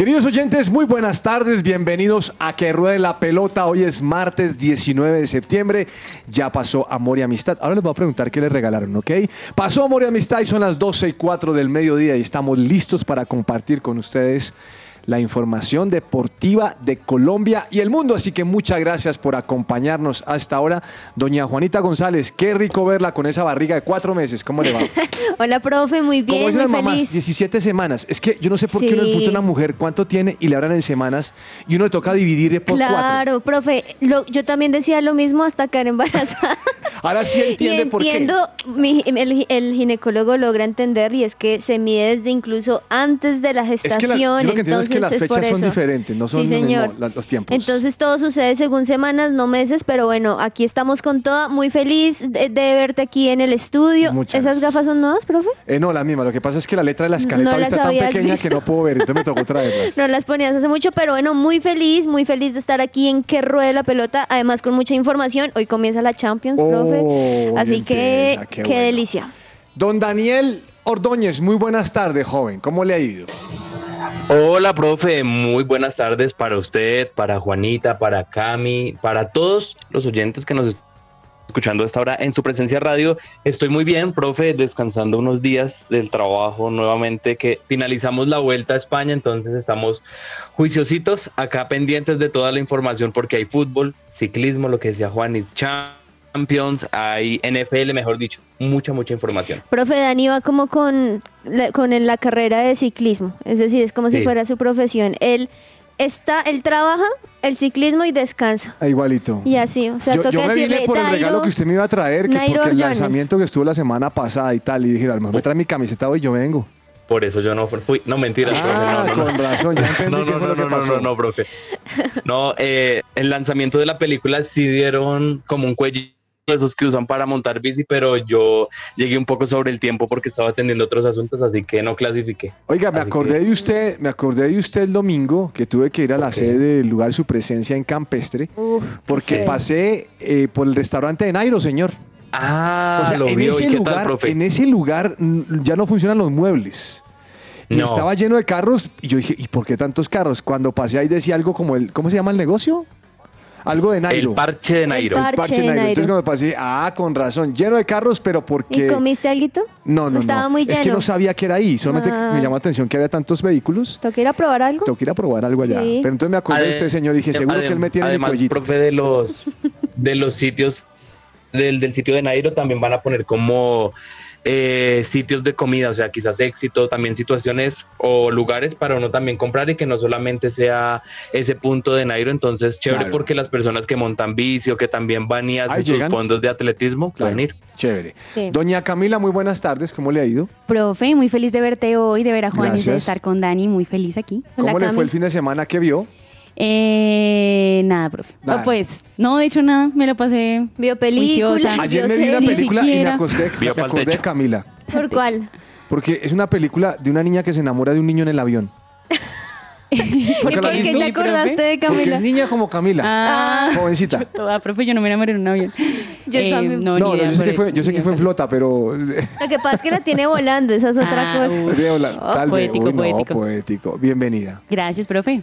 Queridos oyentes, muy buenas tardes, bienvenidos a Que Ruede la Pelota. Hoy es martes 19 de septiembre, ya pasó Amor y Amistad. Ahora les voy a preguntar qué les regalaron, ¿ok? Pasó Amor y Amistad y son las 12 y 4 del mediodía y estamos listos para compartir con ustedes la información deportiva de Colombia y el mundo. Así que muchas gracias por acompañarnos hasta ahora. Doña Juanita González, qué rico verla con esa barriga de cuatro meses. ¿Cómo le va? Hola, profe, muy bien, dicen muy las mamás, feliz. 17 semanas. Es que yo no sé por qué uno le pregunta a una mujer cuánto tiene y le hablan en semanas y uno le toca dividir por cuatro. Claro, profe, lo- yo también decía lo mismo hasta caer embarazada. Ahora sí entiende y por qué. entiendo, mi- el, el ginecólogo logra entender y es que se mide desde incluso antes de la que la- gestación. yo lo que entiendo es que las entonces fechas son diferentes, no son sí, lo mismo señor. la- los tiempos. Entonces todo sucede según semanas, no meses, pero bueno, aquí estamos con toda, muy feliz de, de verte aquí en el estudio. Muchas ¿Esas gracias. gafas son nuevas, profe? Eh, no, la misma. Lo que pasa es que la letra de la escaleta No está tan pequeña que visto. no puedo ver, entonces me tocó traerlas. No las ponías hace mucho, pero bueno, muy feliz, muy feliz de estar aquí en Que Ruede la Pelota, además con mucha información. Hoy comienza la Champions, Oh, profe. Así que, piensa, qué, qué bueno. delicia. Don Daniel Ordóñez, muy buenas tardes, joven. ¿Cómo le ha ido? Hola, profe. Muy buenas tardes para usted, para Juanita, para Cami, para todos los oyentes que nos están escuchando esta hora en su presencia radio. Estoy muy bien, profe, descansando unos días del trabajo nuevamente que finalizamos la vuelta a España, entonces estamos juiciositos acá pendientes de toda la información porque hay fútbol, ciclismo, lo que decía Juan, it's Champions, hay NFL, mejor dicho, mucha, mucha información. Profe Dani va como con la, con la carrera de ciclismo, es decir, es como si fuera su profesión. Él está, él trabaja el ciclismo y descansa. Ah, igualito. Y así, o sea, yo, toca yo me vine decirle, por el regalo Nairo- que usted me iba a traer, que Nairo porque el Jones. lanzamiento que estuvo la semana pasada y tal, y dije, a lo mejor me trae mi camiseta hoy, yo vengo. Por eso yo no fui, no mentiras, profe, Ah, no, no, no. con razón, ya entendí No, qué no, fue no, lo que no, no, no, no, profe. No, eh, el lanzamiento de la película sí dieron como un cuello esos que usan para montar bici, pero yo llegué un poco sobre el tiempo porque estaba atendiendo otros asuntos, así que no clasifiqué. Oiga, me Así acordé que- de usted, me acordé de usted el domingo que tuve que ir a la sede del lugar de su presencia en Campestre, Uf, porque sí. pasé eh, por el restaurante de Nairo, señor. Ah, O sea, lo en ese ¿y qué lugar, tal, profe? en ese lugar ya no funcionan los muebles. Y No. estaba lleno de carros y yo dije, ¿y por qué tantos carros? Cuando pasé ahí decía algo como el, ¿cómo se llama el negocio? Algo de Nairo. El parche de Nairo. par- Parche de Nairo. Entonces Nairo. cuando pasé, ah, con razón, lleno de carros, pero porque... ¿Y comiste algo? No, no, Estaba no. muy Es que lleno. no sabía que era ahí, solamente Ah. me llamó la atención que había tantos vehículos. ¿Toca ir a probar algo? Tengo que ir a probar algo allá. Sí. Pero entonces me acordé de usted, señor, y dije, seguro que él me tiene en el además, cuellito. profe, de los, de los sitios, del, del sitio de Nairo también van a poner como eh, sitios de comida, o sea, quizás éxito, también situaciones o lugares para uno también comprar y que no solamente sea ese punto de Nairo. Entonces, chévere Claro. porque las personas que montan bici o que también van y hacen Ahí sus llegan. fondos de atletismo Claro. pueden ir. Chévere. Sí. Doña Camila, muy buenas tardes. ¿Cómo le ha ido? Profe, muy feliz de verte hoy, de ver a Juan y de estar con Dani, muy feliz aquí. Hola, ¿Cómo le Cami. fue el fin de semana que vio? Eh, nada, profe. Nada. Oh, pues, no, de hecho nada, me lo pasé. Vio películas, Juiciosa. Ayer me vi una película y me acosté, me acordé de. Camila. ¿Por cuál? Porque es una película de una niña que se enamora de un niño en el avión. ¿Y ¿Nunca la por qué te acordaste de Porque Camila? es niña como Camila. Ah, Jovencita. yo toda, profe, yo no me enamoré en un avión. Yo también. no, No, yo sé que fue, yo sé que fue en flota, pero Lo que pasa es que la tiene volando, esa es otra Ah, cosa. uy. La- Oh, tal vez. poético, Uy, no, poético. poético. Bienvenida. Gracias, profe.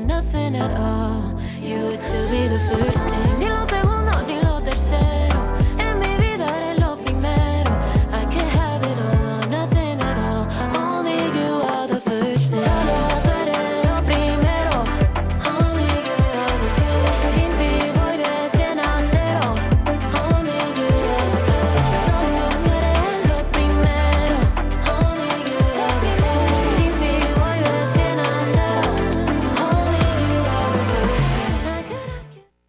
Nothing at all. You would still be the first thing.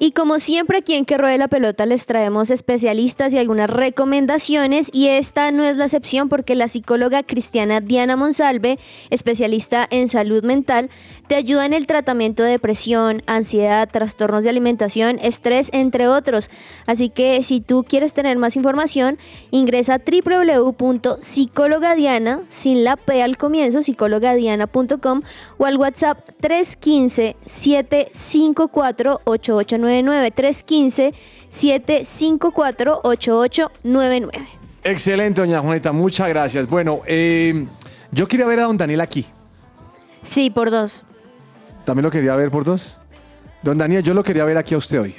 Y como siempre aquí en Que Ruede la Pelota les traemos especialistas y algunas recomendaciones y esta no es la excepción porque la psicóloga cristiana Diana Monsalve, especialista en salud mental, te ayuda en el tratamiento de depresión, ansiedad, trastornos de alimentación, estrés, entre otros. Así que si tú quieres tener más información, ingresa a www.psicologadiana, sin la P al comienzo, psicologadiana.com o al WhatsApp 315-754-8899. 315-754-8899. Excelente, doña Juanita, muchas gracias. Bueno, eh, yo quería ver a don Daniel aquí. Sí, por dos. ¿También lo quería ver por dos? Don Daniel, yo lo quería ver aquí a usted hoy.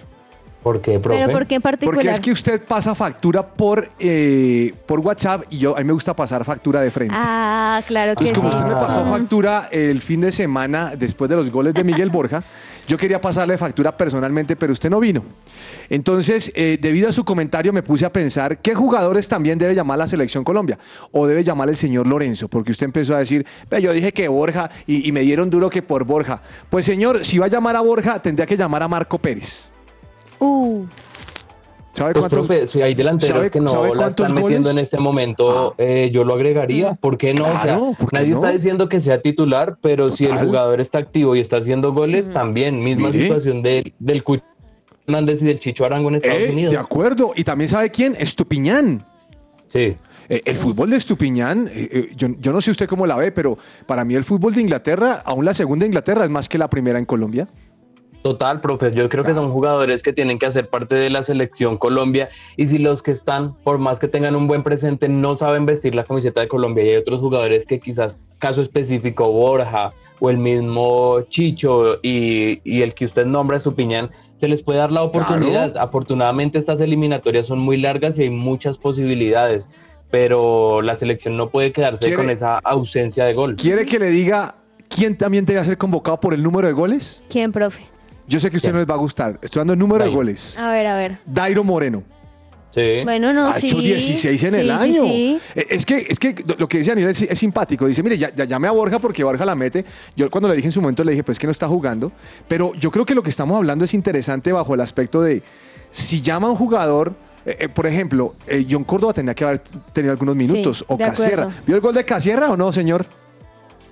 ¿Por qué, profe? Pero ¿por qué en particular? Porque es que usted pasa factura por, eh, por WhatsApp y yo a mí me gusta pasar factura de frente. Ah, claro que Entonces, como sí. usted me pasó factura el fin de semana después de los goles de Miguel Borja, yo quería pasarle factura personalmente, pero usted no vino. Entonces, eh, debido a su comentario, me puse a pensar qué jugadores también debe llamar la selección Colombia o debe llamar el señor Lorenzo, porque usted empezó a decir, "Ve, yo dije que Borja y, y me dieron duro que por Borja. Pues señor, si va a llamar a Borja, tendría que llamar a Marco Pérez. Uh, ¿Sabe Pues, cuántos- profe, si hay delanteros sabe- que no la están metiendo en este momento, eh, yo lo agregaría. ¿Por qué no? o sea, Claro, ¿por qué nadie no? está diciendo que sea titular, pero si el jugador está activo y está haciendo goles, también. Misma Mire. situación de- del Cucho Hernández y del Chicho Arango en Estados Eh, Unidos. de acuerdo. Y también sabe quién, Estupiñán. Sí. Eh, El fútbol de Estupiñán, yo, yo no sé usted cómo la ve, pero para mí el fútbol de Inglaterra, aún la segunda Inglaterra es más que la primera en Colombia. Total, profe, yo creo que son jugadores que tienen que hacer parte de la selección Colombia y si los que están, por más que tengan un buen presente, no saben vestir la camiseta de Colombia y hay otros jugadores que quizás, caso específico, Borja o el mismo Chicho y, y el que usted nombra, Supiñán, se les puede dar la oportunidad. Afortunadamente estas eliminatorias son muy largas y hay muchas posibilidades, pero la selección no puede quedarse ¿Quiere- con esa ausencia de gol. ¿Quiere que le diga quién también debe ser convocado por el número de goles? ¿Quién, profe? Yo sé que a usted no les va a gustar. Estoy dando el número de goles. A ver, a ver. Dairo Moreno. Sí. Bueno, no, ha sí. hecho 16 en el Sí, año. sí. Eh, Es que, es que lo que dice Daniel es, es simpático. Dice, mire, ya, ya llamé a Borja porque Borja la mete. Yo cuando le dije en su momento le dije, pues que no está jugando. Pero yo creo que lo que estamos hablando es interesante bajo el aspecto de si llama a un jugador, eh, eh, por ejemplo, eh, John Córdoba tenía que haber tenido algunos minutos. o Casierra. ¿Vio el gol de Casierra o no, señor?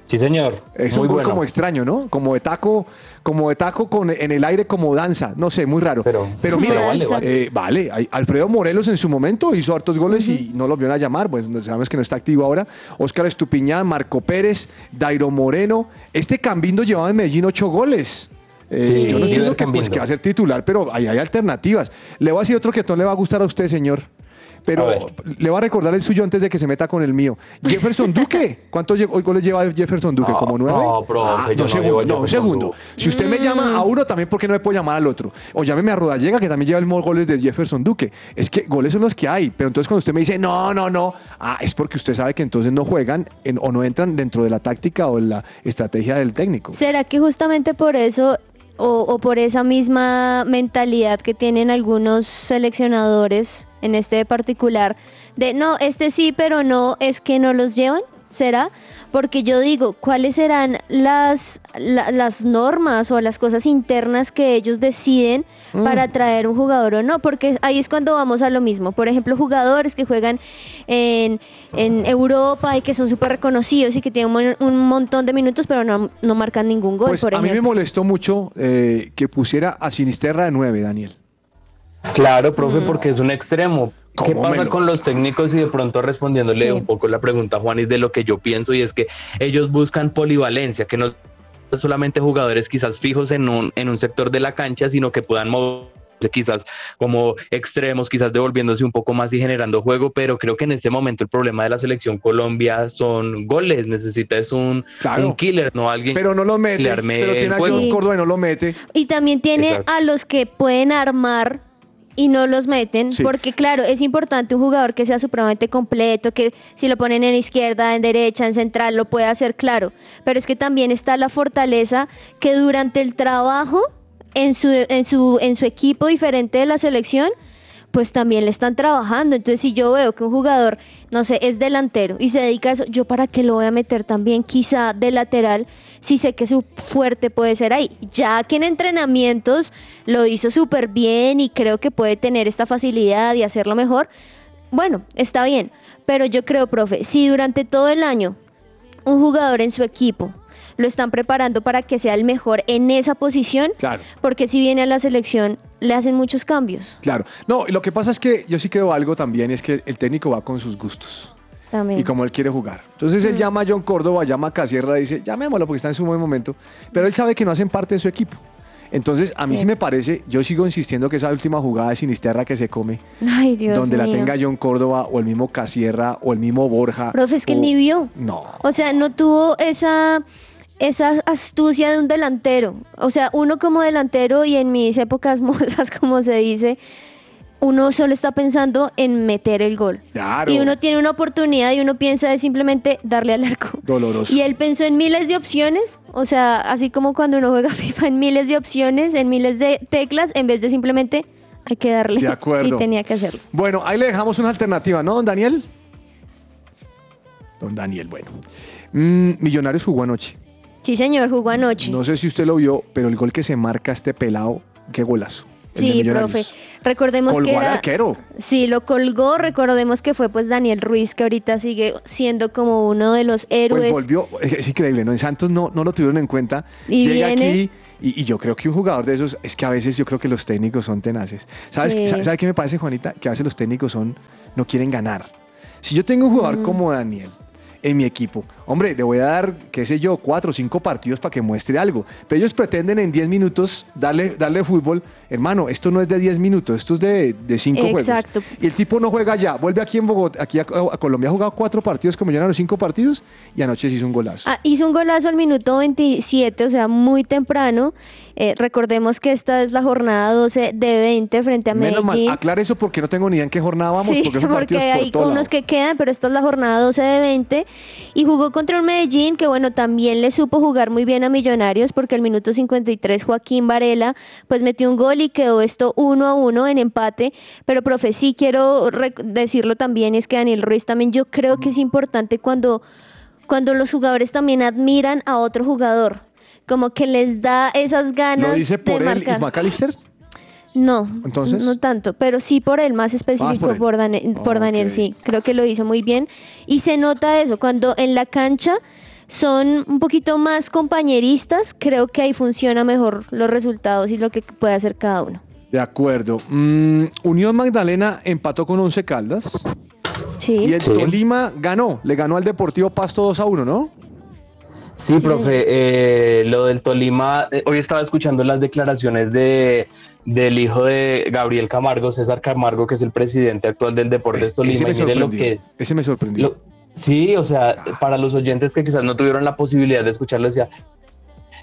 Sí, señor. Es Muy un gol bueno. como extraño, ¿no? Como de taco, como de taco con, en el aire como danza. No sé, muy raro. Pero- mire, pero vale, vale. eh, vale, Alfredo Morelos en su momento hizo hartos goles y no lo vieron a llamar, pues sabemos que no está activo ahora. Óscar Estupiñán, Marco Pérez, Dairo Moreno. Este Cambindo llevaba en Medellín ocho goles. Eh, Sí, yo no entiendo que, pues, que va a ser titular, pero ahí hay alternativas. Le voy a decir otro que no le va a gustar a usted, señor. Pero le voy a recordar el suyo antes de que se meta con el mío. Jefferson Duque. ¿Cuántos goles lleva Jefferson Duque? No, ¿Como nueve? no, profe, yo no segundo, no, un segundo. Duque. Si usted me llama a uno, también porque no me puedo llamar al otro. O llámeme a Rodallega, que también lleva el mismo goles de Jefferson Duque. Es que goles son los que hay. Pero entonces cuando usted me dice, no, no, no, ah, es porque usted sabe que entonces no juegan en- o no entran dentro de la táctica o en la estrategia del técnico. ¿Será que justamente por eso o, por esa misma mentalidad que tienen algunos seleccionadores en este particular de no, este sí, pero no, es que no los llevan? ¿Será? Porque yo digo, ¿cuáles serán las, la- las normas o las cosas internas que ellos deciden para traer un jugador o no? Porque ahí es cuando vamos a lo mismo. Por ejemplo, jugadores que juegan en, en Europa y que son súper reconocidos y que tienen un, mon- un montón de minutos, pero no, no marcan ningún gol, Pues por a mí me ejemplo. molestó mucho eh, que pusiera a Sinisterra de nueve, Daniel. Claro, profe, porque es un extremo. ¿Qué ¿Cómo me pasa lo- con los técnicos y de pronto respondiéndole Sí. un poco la pregunta a Juanis de lo que yo pienso y es que ellos buscan polivalencia, que no solamente jugadores quizás fijos en un, en un sector de la cancha, sino que puedan moverse quizás como extremos, quizás devolviéndose un poco más y generando juego, pero creo que en este momento el problema de la selección Colombia son goles, necesita es un, Claro. un killer, no alguien Pero no lo que mete. le arme Pero tiene el a Córdoba y no lo mete. Y también tiene Exacto. a los que pueden armar y no los meten, Sí. porque claro, es importante un jugador que sea supremamente completo, que si lo ponen en izquierda, en derecha, en central, lo pueda hacer claro. Pero es que también está la fortaleza que durante el trabajo en su, en su, en su equipo diferente de la selección, pues también le están trabajando. Entonces, si yo veo que un jugador, no sé, es delantero y se dedica a eso, yo para qué lo voy a meter también quizá de lateral si sé que su fuerte puede ser ahí. Ya que en entrenamientos lo hizo súper bien y creo que puede tener esta facilidad y hacerlo mejor, bueno, está bien. Pero yo creo, profe, si durante todo el año un jugador en su equipo lo están preparando para que sea el mejor en esa posición, Claro. porque si viene a la selección le hacen muchos cambios Claro. No, y lo que pasa es que yo sí creo algo también, es que el técnico va con sus gustos también. y como él quiere jugar. Entonces él llama a John Córdoba, llama a Casierra, dice, llamémoslo porque está en su buen momento, pero él sabe que no hacen parte de su equipo. Entonces, a mí sí. Sí. me parece, yo sigo insistiendo que esa última jugada de Sinisterra que se come, Ay, Dios donde la tenga John Córdoba o el mismo Casierra o el mismo Borja. Profe, es que él ni vio. No. O sea, no tuvo esa, esa astucia de un delantero. O sea, uno como delantero y en mis épocas mozas, como se dice, uno solo está pensando en meter el gol. Claro. Y uno tiene una oportunidad y uno piensa de simplemente darle al arco. Doloroso. Y él pensó en miles de opciones, o sea, así como cuando uno juega FIFA, en miles de opciones, en miles de teclas, en vez de simplemente hay que darle. De acuerdo. Y tenía que hacerlo. Bueno, ahí le dejamos una alternativa, ¿no, don Daniel? Don Daniel, bueno. Mm, Millonarios jugó anoche. Sí, señor, jugó anoche. No sé si usted lo vio, pero el gol que se marca este pelado, qué golazo. Sí, profe. Recordemos Colgó que al era. arquero. Sí, lo colgó. Recordemos que fue pues Daniel Ruiz, que ahorita sigue siendo como uno de los Pues héroes. volvió, es increíble, ¿no? En Santos no, no lo tuvieron en cuenta. Y Llega viene- aquí y, y yo creo que un jugador de esos, es que a veces yo creo que los técnicos son tenaces. ¿Sabes, Sí. qué- ¿sabe qué me parece, Juanita? Que a veces los técnicos son, no quieren ganar. Si yo tengo un jugador como Daniel en mi equipo, hombre, le voy a dar, qué sé yo, cuatro o cinco partidos para que muestre algo. Pero ellos pretenden en 10 minutos darle, darle fútbol. Hermano, esto no es de 10 minutos, esto es de, de 5 juegos. Exacto. Y el tipo no juega ya, vuelve aquí en Bogotá, aquí a, a Colombia, ha jugado cuatro partidos como los cinco partidos y anoche se hizo un golazo. Ah, hizo un golazo al minuto 27, o sea, muy temprano. Eh, recordemos que esta es la jornada 12 de 20 frente a Menos mal, Medellín. aclare eso porque no tengo ni idea en qué jornada vamos, sí, porque porque por hay unos lado. que quedan, pero esta es la jornada 12 de 20. Y jugó contra un Medellín que, bueno, también le supo jugar muy bien a Millonarios, porque al minuto 53 Joaquín Varela, pues metió un gol y quedó esto uno a uno en empate. Pero, profe, sí quiero decirlo también, es que Daniel Ruiz también yo creo que es importante cuando, cuando los jugadores también admiran a otro jugador. Como que les da esas ganas ¿Lo dice de por él marcar. y McAllister? No, Entonces. no tanto, pero sí por él, más específico por él. por, Daniel, sí, creo que lo hizo muy bien. Y se nota eso, cuando en la cancha son un poquito más compañeristas, creo que ahí funciona mejor los resultados y lo que puede hacer cada uno. De acuerdo. Mm, Unión Magdalena empató con 11 Caldas Sí, y el Sí. Tolima ganó, le ganó al Deportivo Pasto 2 a 1, ¿no? Sí, profe, eh, lo del Tolima, eh, hoy estaba escuchando las declaraciones de, del hijo de Gabriel Camargo, César Camargo, que es el presidente actual del Deportes ese Tolima. me y mire lo que, Ese me sorprendió. lo- sí, o sea, para los oyentes que quizás no tuvieron la posibilidad de escucharlo, decía,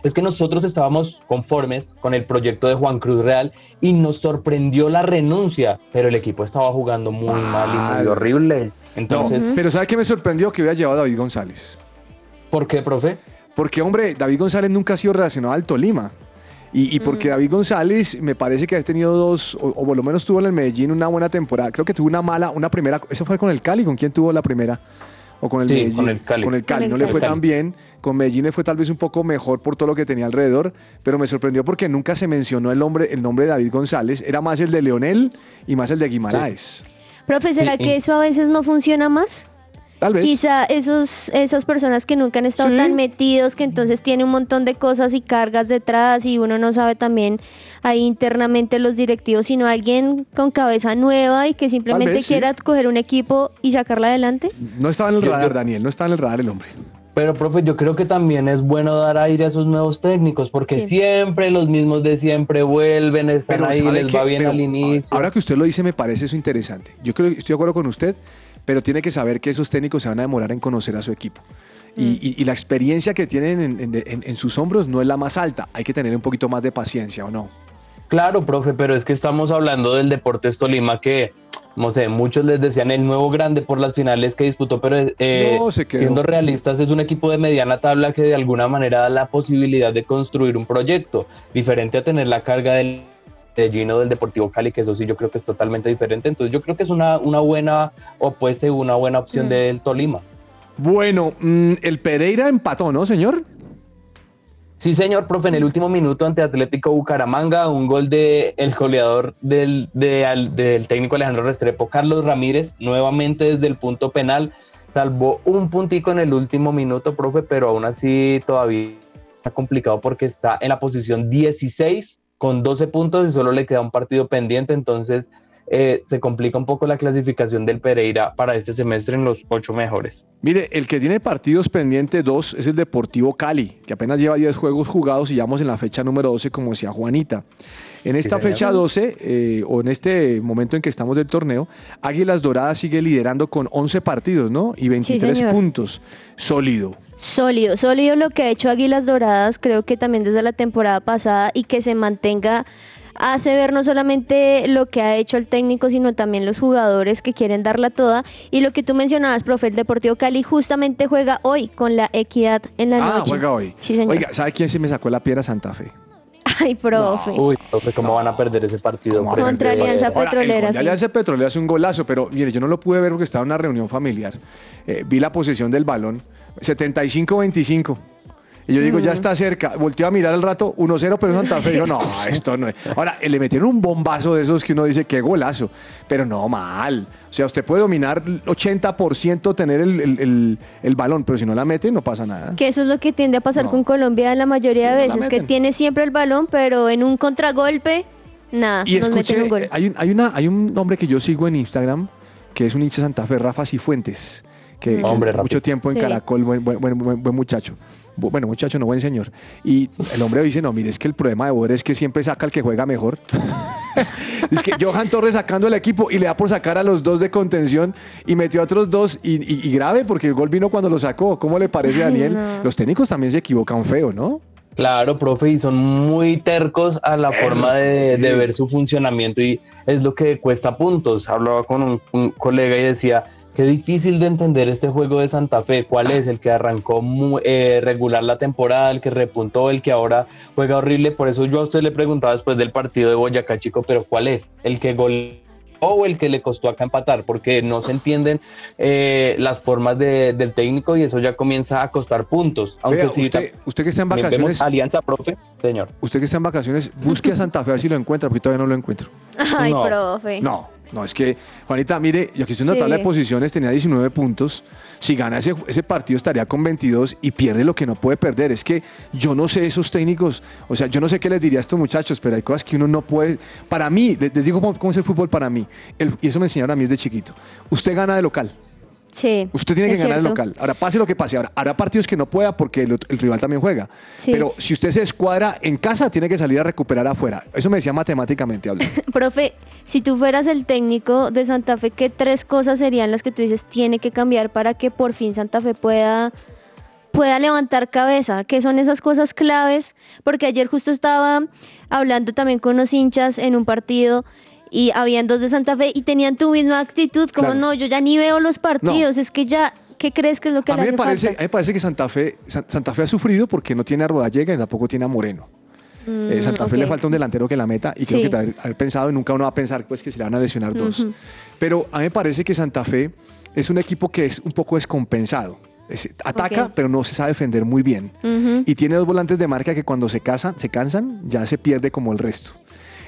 es que nosotros estábamos conformes con el proyecto de Juan Cruz Real y nos sorprendió la renuncia, pero el equipo estaba jugando muy mal y muy horrible. No, Entonces, pero ¿sabe qué me sorprendió? Que hubiera llevado a David González. ¿Por qué, profe? Porque, hombre, David González nunca ha sido relacionado al Tolima. Y, y porque David González me parece que ha tenido dos, o, o por lo menos tuvo en el Medellín una buena temporada. Creo que tuvo una mala, una primera. ¿Eso fue con el Cali? ¿Con quién tuvo la primera? ¿O con el Sí, Medellín? con el Cali. Con el Cali. Con el no le fue tan bien. Con Medellín le fue tal vez un poco mejor por todo lo que tenía alrededor. Pero me sorprendió porque nunca se mencionó el nombre, el nombre de David González. Era más el de Leonel y más el de Guimaraes. profe, ¿será Sí, que y- eso a veces no funciona más? Tal vez. Quizá esos, esas personas que nunca han estado Sí. tan metidos, que entonces tienen un montón de cosas y cargas detrás y uno no sabe también ahí internamente los directivos, sino alguien con cabeza nueva y que simplemente vez, sí. quiera coger un equipo y sacarla adelante. No estaba en el radar, yo- Daniel. No estaba en el radar el hombre. Pero, profe, yo creo que también es bueno dar aire a esos nuevos técnicos, porque Sí. siempre los mismos de siempre vuelven, están ahí, ¿sabe les qué? va bien Pero al inicio. Ahora que usted lo dice, me parece eso interesante. Yo creo que estoy de acuerdo con usted, pero tiene que saber que esos técnicos se van a demorar en conocer a su equipo. Mm. Y, y- y la experiencia que tienen en, en- en- en sus hombros no es la más alta. Hay que tener un poquito más de paciencia, ¿o no? Claro, profe, pero es que estamos hablando del Deportes Tolima que, no sé, muchos les decían el nuevo grande por las finales que disputó, pero eh, No, quedó. siendo realistas es un equipo de mediana tabla que de alguna manera da la posibilidad de construir un proyecto, diferente a tener la carga del Medellín o del Deportivo Cali, que eso sí yo creo que es totalmente diferente. Entonces yo creo que es una, una buena opuesta y una buena opción Mm. del Tolima. Bueno, mm, el Pereira empató, ¿no, señor? Sí, señor, profe, en el último minuto ante Atlético Bucaramanga, un gol de el goleador del, de al- del técnico Alejandro Restrepo, Carlos Ramírez, nuevamente desde el punto penal, salvó un puntico en el último minuto, profe, pero aún así todavía está complicado porque está en la posición 16 con 12 puntos y solo le queda un partido pendiente, entonces eh, se complica un poco la clasificación del Pereira para este semestre en los ocho mejores. Mire, el que tiene partidos pendientes dos es el Deportivo Cali, que apenas lleva 10 juegos jugados y vamos en la fecha número 12, como decía Juanita. En esta fecha 12, eh, o en este momento en que estamos del torneo, Águilas Doradas sigue liderando con 11 partidos, ¿no? Y 23 señor. puntos. Sólido. Sólido, sólido lo que ha hecho Águilas Doradas, creo que también desde la temporada pasada y que se mantenga hace ver no solamente lo que ha hecho el técnico, sino también los jugadores que quieren darla toda. Y lo que tú mencionabas, profe, el Deportivo Cali justamente juega hoy con la Equidad en la Ah, noche. juega hoy. Sí, señor. Oiga, ¿sabe quién se me sacó la piedra Santa Fe? Ay, profe. Uy, profe, ¿cómo van a perder ese partido? Contra Alianza Ahora, Petrolera, sí. Alianza Petrolera es un golazo, pero mire, yo no lo pude ver porque estaba en una reunión familiar. Eh, vi la posesión del balón, 75-25. Y yo digo, ya Mm. está cerca. Volteó a mirar al rato, 1-0, pero Santa Fe. Dijo, no, esto no es. Ahora, eh, le metieron un bombazo de esos que uno dice, qué golazo. Pero no, mal. O sea, usted puede dominar el 80%, tener el, el- el- el balón, pero si no la mete, no pasa nada. Que eso es lo que tiende a pasar No. con Colombia la mayoría Sí, de no veces, que meten. tiene siempre el balón, pero en un contragolpe, nada, Y nos meten un gol. hay un, hay, una, hay un hombre que yo sigo en Instagram, que es un hincha Santa Fe, Rafa Cifuentes, que, mucho tiempo en Sí. Caracol, buen, buen, buen- buen- buen muchacho. Bu- Bueno, muchacho, no buen señor. Y el hombre dice, no, mire, es que el problema de Boder es que siempre saca al que juega mejor. es que Johan Torres sacando el equipo y le da por sacar a los dos de contención y metió a otros dos y, y- y grave porque el gol vino cuando lo sacó. ¿Cómo le parece, Ay, Daniel? no. Los técnicos también se equivocan feo, ¿no? Claro, profe, y son muy tercos a la forma de, de ver su funcionamiento y es lo que cuesta puntos. Hablaba con un, un colega y decía, qué difícil de entender este juego de Santa Fe, cuál es el que arrancó eh, regular la temporada, el que repuntó, el que ahora juega horrible. Por eso yo a usted le preguntaba después del partido de Boyacá, chico, pero cuál es el que gol o el que le costó acá empatar, porque no se entienden eh, las formas de- del técnico y eso ya comienza a costar puntos. Aunque Vea, sí, usted, usted que está en vacaciones, Alianza, profe, señor. usted que está en vacaciones, busque a Santa Fe a ver si lo encuentra, porque todavía no lo encuentro. Ay, no. profe. No, no, es que, Juanita, mire, yo aquí estoy en la Sí. tabla de posiciones, tenía 19 puntos. Si gana ese, ese partido estaría con 22 y pierde lo que no puede perder. Es que yo no sé esos técnicos, o sea, yo no sé qué les diría a estos muchachos, pero hay cosas que uno no puede. Para mí, les, les digo cómo, cómo es el fútbol para mí, El- y eso me enseñaron a mí desde chiquito. Usted gana de local. Sí. Usted tiene que es ganar el cierto. local. Ahora, pase lo que pase. Ahora, habrá partidos que no pueda porque el, rival también juega. Sí. Pero si usted se escuadra en casa, tiene que salir a recuperar afuera. Eso me decía matemáticamente hablando. Profe, si tú fueras el técnico de Santa Fe, ¿qué tres cosas serían las que tú dices tiene que cambiar para que por fin Santa Fe pueda, pueda levantar cabeza? ¿Qué son esas cosas claves? Porque ayer justo estaba hablando también con unos hinchas en un partido y habían dos de Santa Fe y tenían tu misma actitud, como Claro. no, yo ya ni veo los partidos, es que ya, ¿qué crees que es lo que A le mí, me parece, a mí me parece que Santa Fe, San- Santa Fe ha sufrido porque no tiene a Rodallega y tampoco tiene a Moreno. Eh, Mm, Santa Fe le ok. falta un delantero que la meta y creo que haber, haber pensado y nunca uno va a pensar pues, que se le van a lesionar dos. Pero a mí me parece que Santa Fe es un equipo que es un poco descompensado. Es- ataca, pero no se sabe defender muy bien. Y tiene dos volantes de marca que cuando se, casan, se cansan ya se pierde como el resto.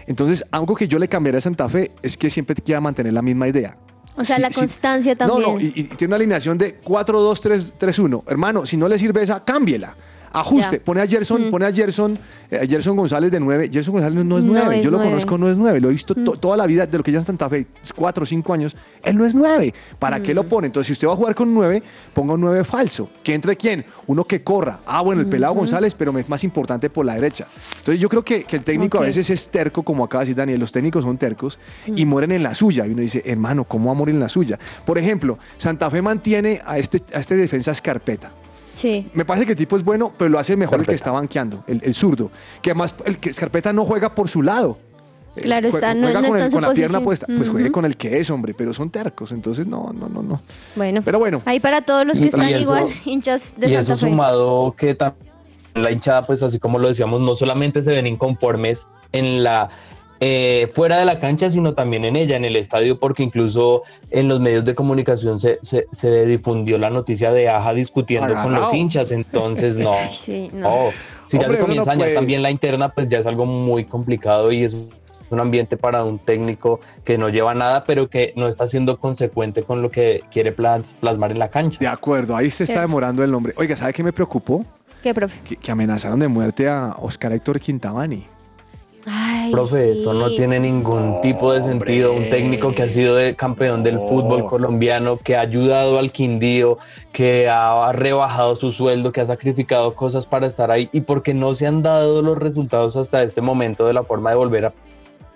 Entonces, algo que yo le cambiaría a Santa Fe es que siempre quiera mantener la misma idea. O sea, Sí, la sí. constancia también. No, no, y, y tiene una alineación de 4-2-3-1. Hermano, si no le sirve esa, cámbiela. Ajuste, Ya. pone a Gerson, Mm. pone a Gerson, eh, Gerson González de 9. Gerson González no es No 9. es Yo lo conozco, no es 9. Lo he visto to- Mm. toda la vida de lo que ya en Santa Fe, 4 o 5 años. Él no es 9. ¿Para qué lo Mm. pone? Entonces, si usted va a jugar con 9, ponga un 9 falso. ¿Que entre quién? Uno que corra. Ah, bueno, el pelado González, pero es más importante por la derecha. Entonces, yo creo que, que el técnico Ok. a veces es terco, como acaba de decir Daniel. Los técnicos son tercos y mueren en la suya. Y uno dice, hermano, ¿cómo va a morir en la suya? Por ejemplo, Santa Fe mantiene a este, a este defensa Escarpeta. Sí. Me parece que el tipo es bueno, pero lo hace mejor el que Scarpeta. está banqueando, el, el zurdo. Que además el que Escarpeta no juega por su lado. Eh, Claro está, no- juega no con, está el- en su con la pierna puesta. Pues juegue con el que es, hombre, pero son tercos. Entonces, no, no, no, no. Bueno, Pero bueno. ahí para todos los que Y- están y eso- igual, hinchas de y Santa eso Fe. sumado que también la hinchada, pues así como lo decíamos, no solamente se ven inconformes en la eh, fuera de la cancha, sino también en ella, en el estadio, porque incluso en los medios de comunicación se, se, se difundió la noticia de Aja discutiendo con los hinchas, entonces no. Ay, sí, no. no. Si ya se uno comienza a no dañar puede. también la interna, pues ya es algo muy complicado y es un ambiente para un técnico que no lleva nada, pero que no está siendo consecuente con lo que quiere pla- plasmar en la cancha. De acuerdo, ahí se está demorando el nombre. Oiga, ¿sabe qué me preocupó? ¿Qué, profe? Que, que amenazaron de muerte a Oscar Héctor Quintabani. Ay, Profe, eso no tiene ningún tipo de sentido. Un técnico que ha sido el campeón del fútbol colombiano, que ha ayudado al Quindío, que ha rebajado su sueldo, que ha sacrificado cosas para estar ahí y porque no se han dado los resultados hasta este momento de la forma de volver a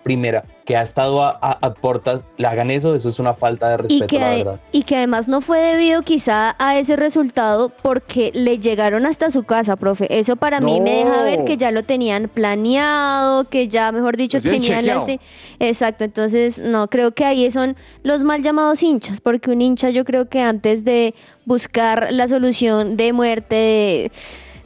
primera, que ha estado a, a- a puertas, le hagan eso, eso es una falta de Y respeto, que, la verdad. y que además no fue debido quizá a ese resultado porque le llegaron hasta su casa, profe. Eso para mí me deja ver que ya lo tenían planeado, que ya, mejor dicho, tenían las... Exacto, entonces no, creo que ahí son los mal llamados hinchas, porque un hincha yo creo que antes de buscar la solución de muerte, de,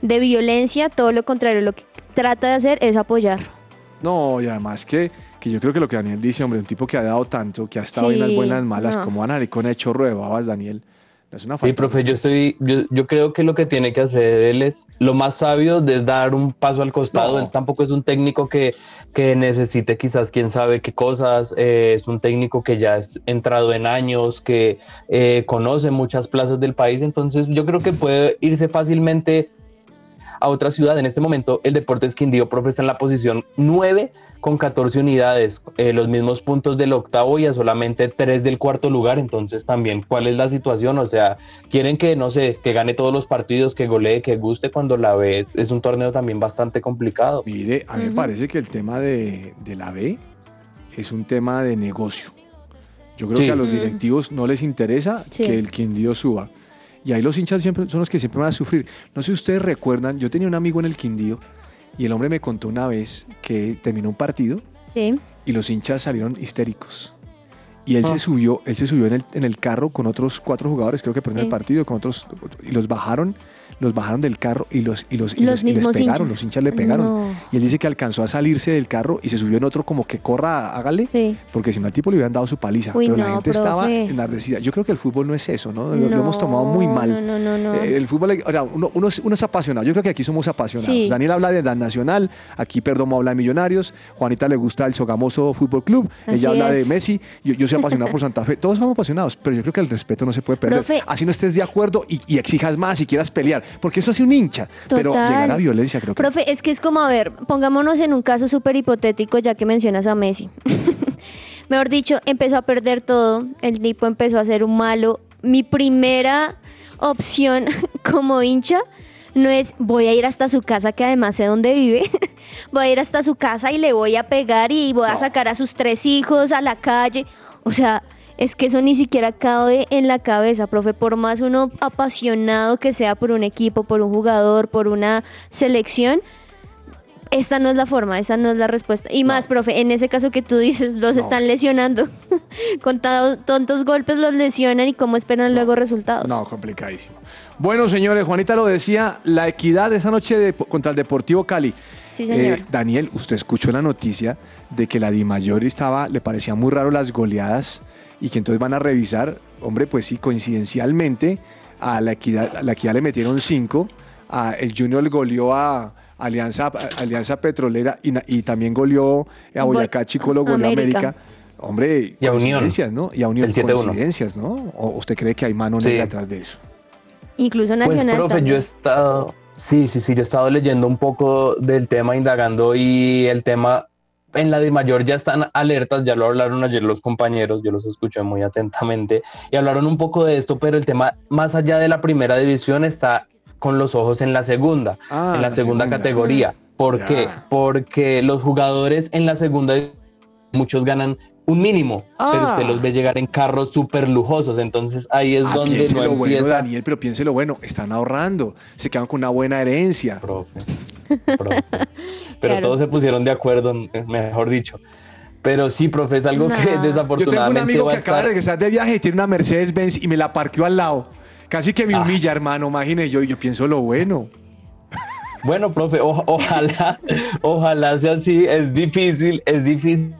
de violencia, todo lo contrario, lo que trata de hacer es apoyar. No, y además que, que yo creo que lo que Daniel dice, hombre, un tipo que ha dado tanto, que ha estado en las buenas, malas, no. como van a salir con el chorro de babas, Daniel. No es una falta. Sí, profe, yo estoy, yo, yo creo que lo que tiene que hacer él es lo más sabio es dar un paso al costado. No. Él tampoco es un técnico que, que necesite quizás quién sabe qué cosas. eh, es un técnico que ya es entrado en años, que eh, conoce muchas plazas del país. Entonces yo creo que puede irse fácilmente a otra ciudad. En este momento el Deportes Quindío, profe, está en la posición 9 con 14 unidades, eh, los mismos puntos del octavo y a solamente 3 del cuarto lugar. Entonces también, ¿cuál es la situación? O sea, quieren que, no sé, que gane todos los partidos, que golee, que guste cuando la ve. Es un torneo también bastante complicado. Mire, a mí me parece que el tema de, de la B es un tema de negocio. Yo creo Sí. que a los Mm. directivos no les interesa Sí. que el Quindío suba. Y ahí los hinchas siempre son los que siempre van a sufrir. No sé si ustedes recuerdan, yo tenía un amigo en el Quindío y el hombre me contó una vez que terminó un partido Sí. y los hinchas salieron histéricos. Y él Ah. se subió, él se subió en el, en el carro con otros cuatro jugadores, creo que Sí. el partido, con otros, y los bajaron, los bajaron del carro y los, y los, y Los los- y les pegaron, hinchas. los hinchas le pegaron. No. Y él dice que alcanzó a salirse del carro y se subió en otro como que corra, hágale, Sí. porque si no al tipo le hubieran dado su paliza. Uy, pero la gente estaba profe. enardecida. Yo creo que el fútbol no es eso, ¿no? Lo, lo hemos tomado muy mal. No, no, no, no. Eh, el fútbol, o sea, uno, uno es, uno es apasionado. Yo creo que aquí somos apasionados. Sí. Daniel habla de la Nacional, aquí Perdomo habla de Millonarios, Juanita le gusta el Sogamoso Fútbol Club, Así ella habla es. de Messi, yo, yo soy apasionado por Santa Fe. Todos somos apasionados, pero yo creo que el respeto no se puede perder. Profe. Así no estés de acuerdo y, y exijas más y quieras pelear, porque eso hace un hincha. Pero llegar a violencia creo que... Profe, es que es como, a ver, pongámonos en un caso súper hipotético ya que mencionas a Messi. Mejor dicho, empezó a perder todo, el tipo empezó a ser un malo. Mi primera opción como hincha no es voy a ir hasta su casa, que además sé dónde vive. voy a ir hasta su casa y le voy a pegar y voy a sacar a sus tres hijos a la calle. O sea, es que eso ni siquiera cabe en la cabeza, profe. Por más uno apasionado que sea por un equipo, por un jugador, por una selección, esta no es la forma, esa no es la respuesta. Y más, profe, en ese caso que tú dices, los No. están lesionando. Con tontos golpes los lesionan y cómo esperan luego resultados. No, complicadísimo. Bueno, señores, Juanita lo decía, la equidad de esa noche de- contra el Deportivo Cali. Sí, señor. Eh, Daniel, usted escuchó la noticia de que la Di Mayor estaba, le parecía muy raro las goleadas y que entonces van a revisar, hombre, pues sí, coincidencialmente a la equidad, a la equidad le metieron cinco, a el Junior goleó a Alianza, a Alianza Petrolera y, y también goleó a Boyacá Chico, lo goleó a América. América. Hombre, Y a Unión. coincidencias, ¿no? Y a Unión, El 7-1. coincidencias, ¿no? ¿O usted cree que hay mano Sí. negra atrás de eso? Incluso Pues, nacional. profe, también. yo he estado, sí, sí, sí, yo he estado leyendo un poco del tema, indagando y el tema en la de mayor ya están alertas, ya lo hablaron ayer los compañeros, yo los escuché muy atentamente y hablaron un poco de esto, pero el tema más allá de la primera división está con los ojos en la segunda, Ah, en la, la segunda, segunda. categoría. ¿Por Ya. qué? Porque los jugadores en la segunda muchos ganan un mínimo, pero Ah. usted los ve llegar en carros súper lujosos, entonces ahí es Ah, donde no lo bueno, empieza Daniel, pero piense lo bueno, están ahorrando, se quedan con una buena herencia. profe. Pero Claro. todos se pusieron de acuerdo, eh, mejor dicho. Pero sí, profe, es algo No. que tengo Yo tengo un desafortunadamente amigo que acaba de estar. regresar de viaje y tiene una Mercedes-Benz y me la parqueó al lado. Casi que me Ah. humilla, hermano, imagine yo, yo pienso lo bueno. Bueno, profe, o- ojalá, ojalá sea así. Es difícil, es difícil.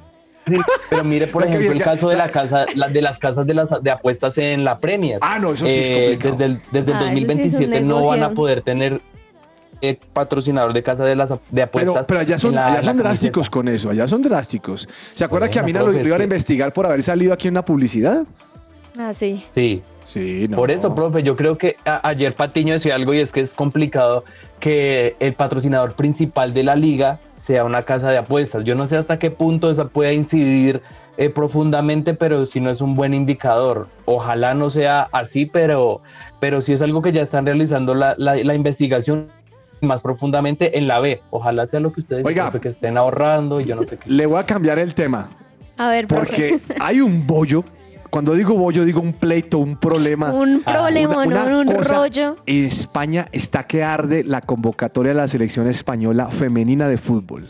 Pero mire, por ejemplo, el caso de la casa, la- de las casas de las de apuestas en la Premier. Ah, no, eso sí es Eh, complicado. Desde el, desde el Ah, eso sí es un 2027 no van a poder tener eh, patrocinador de casa de las de apuestas. pero allá son, la- allá son drásticos con eso, allá son drásticos. ¿Se acuerda que a mí Bueno, lo, iban a investigar por haber salido aquí en una publicidad? Ah, sí. Sí. Sí, no. Por eso, profe, yo creo que a- ayer Patiño decía algo y es que es complicado que el patrocinador principal de la liga sea una casa de apuestas. Yo no sé hasta qué punto esa pueda incidir eh, profundamente, pero si no es un buen indicador. Ojalá no sea así, pero, pero sí es algo que ya están realizando la, la- la investigación más profundamente en la B. Ojalá sea lo que ustedes Oiga. profe, que estén ahorrando y yo no sé qué. Le voy a cambiar el tema. A ver, profe. Porque hay un bollo. Cuando digo bollo, digo un pleito, un problema. Un Ah, problema, Una- una un cosa, rollo. España está que arde la convocatoria de la selección española femenina de fútbol.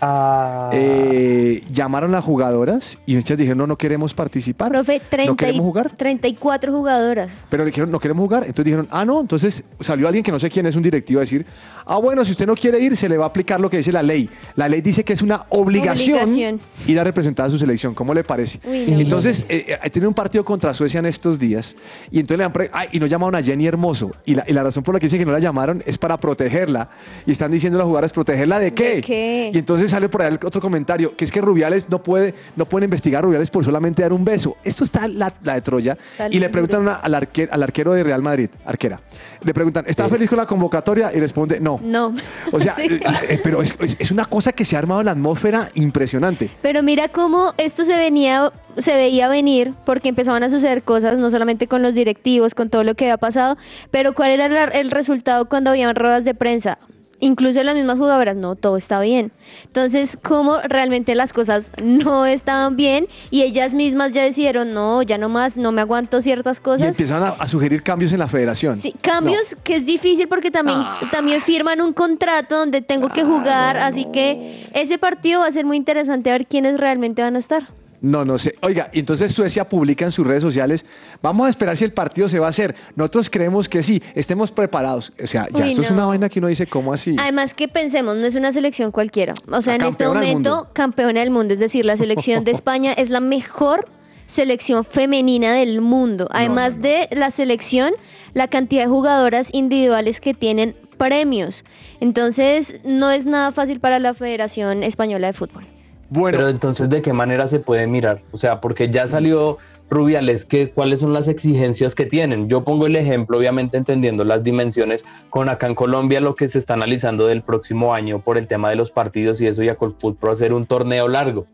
Ah, Eh, llamaron a jugadoras y muchas dijeron, no, no queremos participar. Profe, 30 ¿No queremos y- jugar? 34 jugadoras. Pero le dijeron, no queremos jugar. Entonces dijeron, ah, no. Entonces salió alguien que no sé quién es, un directivo, a decir, ah, bueno, si usted no quiere ir, se le va a aplicar lo que dice la ley. La ley dice que es una obligación, Obligación. ir a representar a su selección. ¿Cómo le parece? Uy, no. Entonces, eh, eh, tiene un partido contra Suecia en estos días y entonces le dan pre- ah, y no llamaron a Jenny Hermoso. Y la, y la razón por la que dicen que no la llamaron es para protegerla. Y están diciendo las jugadoras, ¿protegerla de qué? ¿De qué? Y entonces sale por ahí el otro comentario, que es que Rubiales no puede, no pueden investigar a Rubiales por solamente dar un beso. Esto está la, la de Troya. Está y le preguntan una- al, arque- al arquero de Real Madrid, arquera. Le preguntan, ¿está Sí. feliz con la convocatoria? Y responde, no. No. O sea, Sí. eh, eh, pero es, es- es una cosa que se ha armado en la atmósfera impresionante. Pero mira cómo esto se venía, se veía venir, porque empezaban a suceder cosas, no solamente con los directivos, con todo lo que había pasado, pero cuál era la- el resultado cuando habían ruedas de prensa. Incluso las mismas jugadoras, no, todo está bien. Entonces, cómo realmente las cosas no estaban bien y ellas mismas ya decidieron, no, ya no más, no me aguanto ciertas Y cosas. empiezan a, a sugerir cambios en la federación. Sí, cambios que es difícil porque también, también firman un contrato donde tengo que jugar, así que ese partido va a ser muy interesante a ver quiénes realmente van a estar. No, no sé. Oiga, y entonces Suecia publica en sus redes sociales, vamos a esperar si el partido se va a hacer. Nosotros creemos que sí, estemos preparados. O sea, ya Uy, esto es una vaina que uno dice, ¿cómo así? Además que pensemos, no es una selección cualquiera. O sea, La en este del momento, mundo. campeona del mundo. Es decir, la selección de España es la mejor selección femenina del mundo. Además no. de la selección, la cantidad de jugadoras individuales que tienen premios. Entonces, no es nada fácil para la Federación Española de Fútbol. Pero entonces, ¿de qué manera se puede mirar? O sea, porque ya salió Rubiales, ¿qué, ¿cuáles son las exigencias que tienen? Yo pongo el ejemplo, obviamente entendiendo las dimensiones, con acá en Colombia lo que se está analizando del próximo año por el tema de los partidos y eso ya con Pro hacer un torneo largo.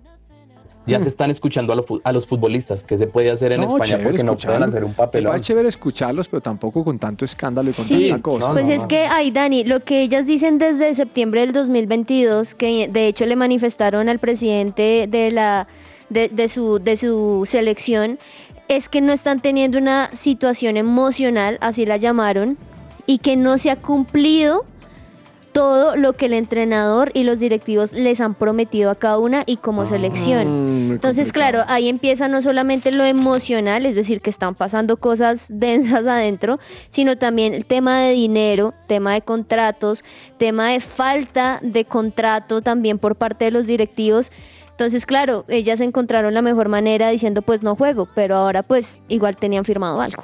Ya Mm. se están escuchando a, los fu- a los futbolistas, ¿qué se puede hacer en No, España? Porque no pueden hacer un papelón. Es chévere escucharlos, pero tampoco con tanto escándalo y con Sí, tanta cosa. no, Pues no, es no. que, ay, Dani, lo que ellas dicen desde septiembre del 2022, que de hecho le manifestaron al presidente de, la, de, de su, de su selección, es que no están teniendo una situación emocional, así la llamaron, y que no se ha cumplido todo lo que el entrenador y los directivos les han prometido a cada una y como selección. Mm, muy Entonces, complicado. claro, ahí empieza no solamente lo emocional, es decir, que están pasando cosas densas adentro, sino también el tema de dinero, tema de contratos, tema de falta de contrato también por parte de los directivos. Entonces, claro, ellas encontraron la mejor manera diciendo, pues no juego, pero ahora pues igual tenían firmado algo.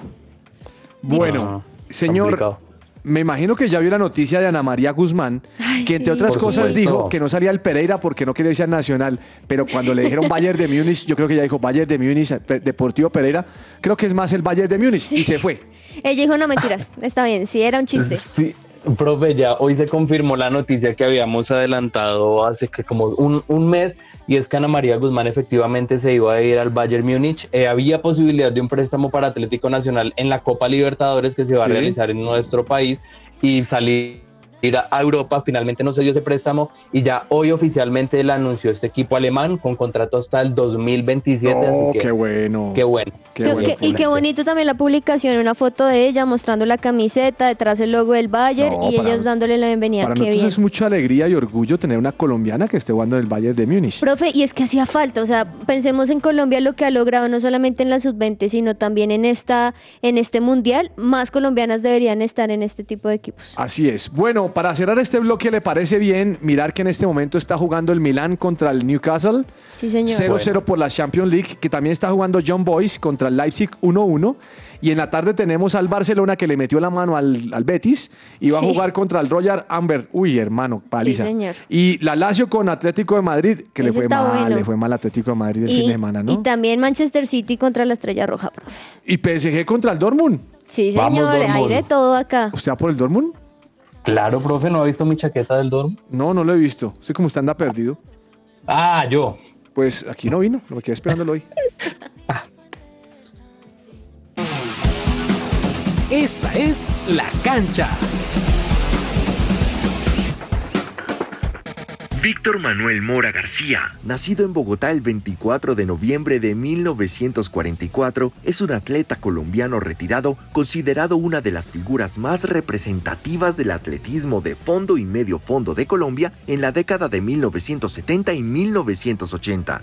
Bueno, Ah, señor, complicado. Me imagino que ya vio la noticia de Ana María Guzmán, Ay, que entre sí. otras Por cosas supuesto. dijo que no salía el Pereira porque no quería irse al Nacional, pero cuando le dijeron Bayern de Múnich, yo creo que ella dijo Bayern de Múnich, Pe- Deportivo Pereira, creo que es más el Bayern de Múnich, y se fue. Ella dijo, no mentiras, está bien, sí, era un chiste. Sí, profe, ya hoy se confirmó la noticia que habíamos adelantado hace que como un, un mes y es que Ana María Guzmán efectivamente se iba a ir al Bayern Múnich. Eh, había posibilidad de un préstamo para Atlético Nacional en la Copa Libertadores que se va Sí. a realizar en nuestro país y salir a Europa. Finalmente no se dio ese préstamo y ya hoy oficialmente le anunció este equipo alemán con contrato hasta el 2027. así Oh, que qué bueno. qué bueno. Qué y qué bonito también la publicación, una foto de ella mostrando la camiseta, detrás el logo del Bayern No, y para- ellos dándole la bienvenida. Para qué nosotros bien. es mucha alegría y orgullo tener una colombiana que esté jugando en el Bayern de Múnich. Profe, y es que hacía falta, o sea, pensemos en Colombia lo que ha logrado no solamente en la sub-20, sino también en esta en este mundial, más colombianas deberían estar en este tipo de equipos. Así es. Bueno, Bueno, para cerrar este bloque, ¿le parece bien mirar que en este momento está jugando el Milán contra el Newcastle? Sí, señor. 0-0 por la Champions League, que también está jugando John Boyce contra el Leipzig 1-1. Y en la tarde tenemos al Barcelona que le metió la mano al, al Betis y va Sí. a jugar contra el Royal Amber. Uy, hermano, paliza. señor. Y la Lazio con Atlético de Madrid, que le fue mal, bueno. le fue mal Atlético de Madrid el y, fin de semana, ¿no? y también Manchester City contra la Estrella Roja, profe. Y PSG contra el Dortmund. Sí, Vamos, señor, hay de todo acá. ¿Usted va por el Dortmund? Claro, profe, ¿no ha visto mi chaqueta del dorm? No, no lo he visto. Sé cómo está anda perdido. Ah, yo. Pues aquí no vino, lo quedé esperándolo hoy. Esta es La Cancha. Víctor Manuel Mora García, nacido en Bogotá el 24 de noviembre de 1944, es un atleta colombiano retirado considerado una de las figuras más representativas del atletismo de fondo y medio fondo de Colombia en la década de 1970 y 1980.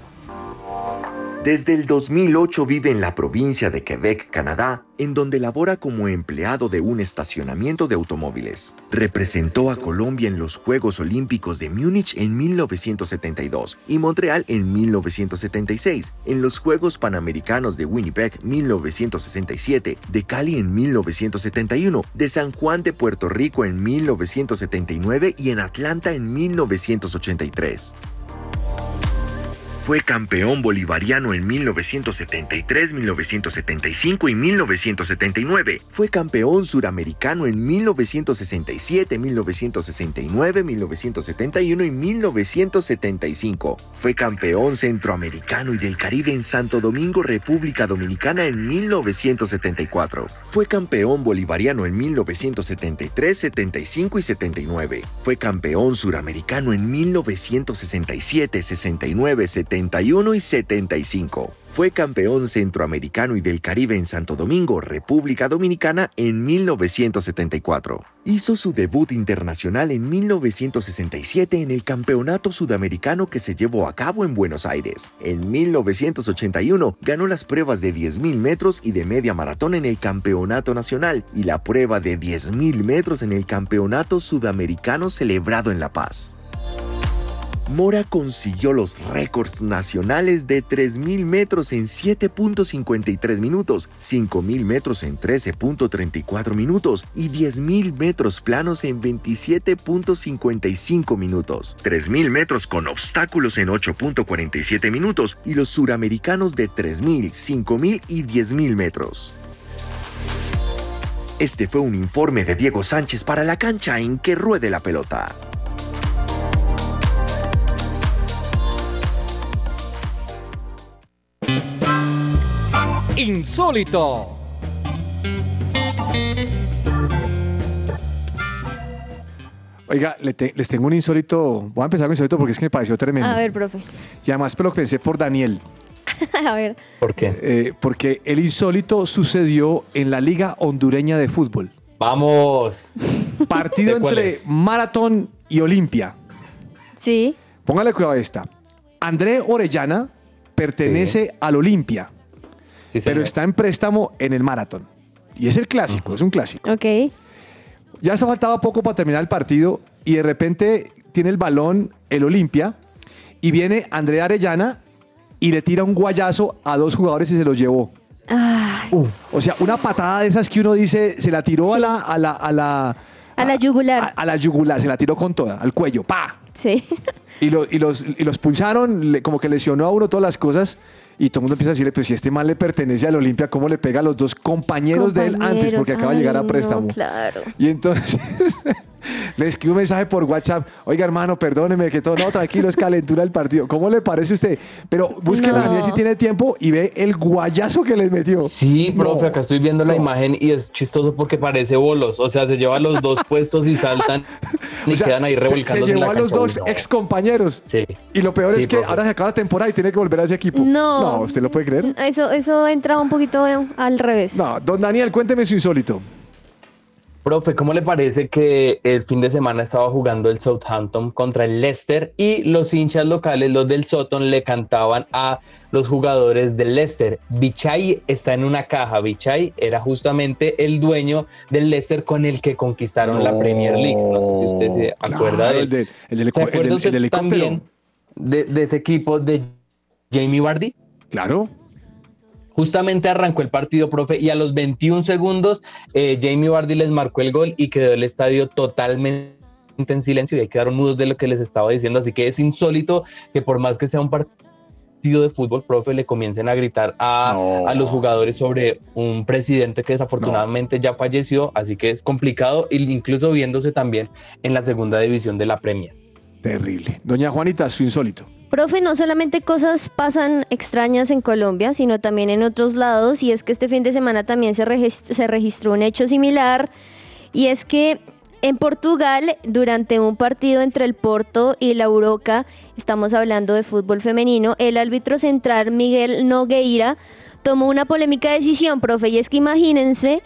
Desde el 2008 vive en la provincia de Quebec, Canadá, en donde labora como empleado de un estacionamiento de automóviles. Representó a Colombia en los Juegos Olímpicos de Múnich en 1972 y Montreal en 1976, en los Juegos Panamericanos de Winnipeg 1967, de Cali en 1971, de San Juan de Puerto Rico en 1979 y en Atlanta en 1983. Fue campeón bolivariano en 1973, 1975 y 1979. Fue campeón suramericano en 1967, 1969, 1971 y 1975. Fue campeón centroamericano y del Caribe en Santo Domingo, República Dominicana en 1974. Fue campeón bolivariano en 1973, 75 y 79. Fue campeón suramericano en 1967, 69, 71 y 75. Fue campeón centroamericano y del Caribe en Santo Domingo, República Dominicana en 1974. Hizo su debut internacional en 1967 en el Campeonato Sudamericano que se llevó a cabo en Buenos Aires. En 1981 ganó las pruebas de 10.000 metros y de media maratón en el Campeonato Nacional y la prueba de 10.000 metros en el Campeonato Sudamericano celebrado en La Paz. Mora consiguió los récords nacionales de 3.000 metros en 7.53 minutos, 5.000 metros en 13.34 minutos y 10.000 metros planos en 27.55 minutos, 3.000 metros con obstáculos en 8.47 minutos y los suramericanos de 3.000, 5.000 y 10.000 metros. Este fue un informe de Diego Sánchez para la cancha en que ruede la pelota. Insólito. Oiga, le te- les tengo un insólito. Voy a empezar con insólito porque es que me pareció tremendo. A ver, profe. Y además, pero pensé por Daniel. A ver. ¿Por qué? eh, porque el insólito sucedió en la Liga Hondureña de Fútbol. Vamos. Partido ¿De cuál entre es? Maratón y Olimpia. Sí. Póngale cuidado a esta. André Orellana pertenece al Olimpia, Sí, pero está en préstamo en el Maratón. Y es el clásico, es un clásico. Ok. Ya se faltaba poco para terminar el partido y de repente tiene el balón el Olimpia y viene Andrea Arellana y le tira un guayazo a dos jugadores y se los llevó. O sea, una patada de esas que uno dice, se la tiró a la a la a la A la yugular. A, a la yugular, se la tiró con toda, al cuello, pa. sí. Y, lo- y los, y los puncharon, como que lesionó a uno todas las cosas. Y todo el mundo empieza a decirle, pues si este mal le pertenece al Olimpia, ¿cómo le pega a los dos compañeros, de él antes? Porque acaba de llegar a no, préstamo. claro. Y entonces le escribo un mensaje por WhatsApp. Oiga, hermano, perdóneme que todo, no, tranquilo, es calentura el partido. ¿Cómo le parece a usted? Pero busque la No. Daniel si tiene tiempo y ve el guayazo que les metió. Sí, profe, No, acá estoy viendo la no. imagen y es chistoso porque parece bolos. O sea, se lleva los dos puestos y saltan y O sea, quedan ahí se- revolcándose Se, en llevó la a los dos ex compañeros. Sí. Y lo peor Sí, es que profe. ahora se acaba la temporada y tiene que volver a ese equipo. No. No, ¿usted lo puede creer? Eso, eso entra un poquito al revés. No, don Daniel, cuénteme su insólito. Profe, ¿cómo le parece que el fin de semana estaba jugando el Southampton contra el Leicester y los hinchas locales, los del Soton, le cantaban a los jugadores del Leicester? Bichai está en una caja. Bichai era justamente el dueño del Leicester con el que conquistaron la Premier League. No sé si usted se acuerda Claro, de el del- el del ¿Se el del- usted el también de, de ese equipo de Jamie Vardy? Claro. Justamente arrancó el partido, profe, y a los 21 segundos eh, Jamie Vardy les marcó el gol y quedó el estadio totalmente en silencio y ahí quedaron mudos de lo que les estaba diciendo. Así que es insólito que por más que sea un partido de fútbol, profe, le comiencen a gritar a, No. a los jugadores sobre un presidente que desafortunadamente ya falleció. Así que es complicado, incluso viéndose también en la segunda división de la Premier. Terrible. Doña Juanita, su insólito. Profe, no solamente cosas pasan extrañas en Colombia, sino también en otros lados, y es que este fin de semana también se, se registró un hecho similar, y es que en Portugal, durante un partido entre el Porto y la Uroca, estamos hablando de fútbol femenino, el árbitro central Miguel Nogueira tomó una polémica decisión, profe, y es que imagínense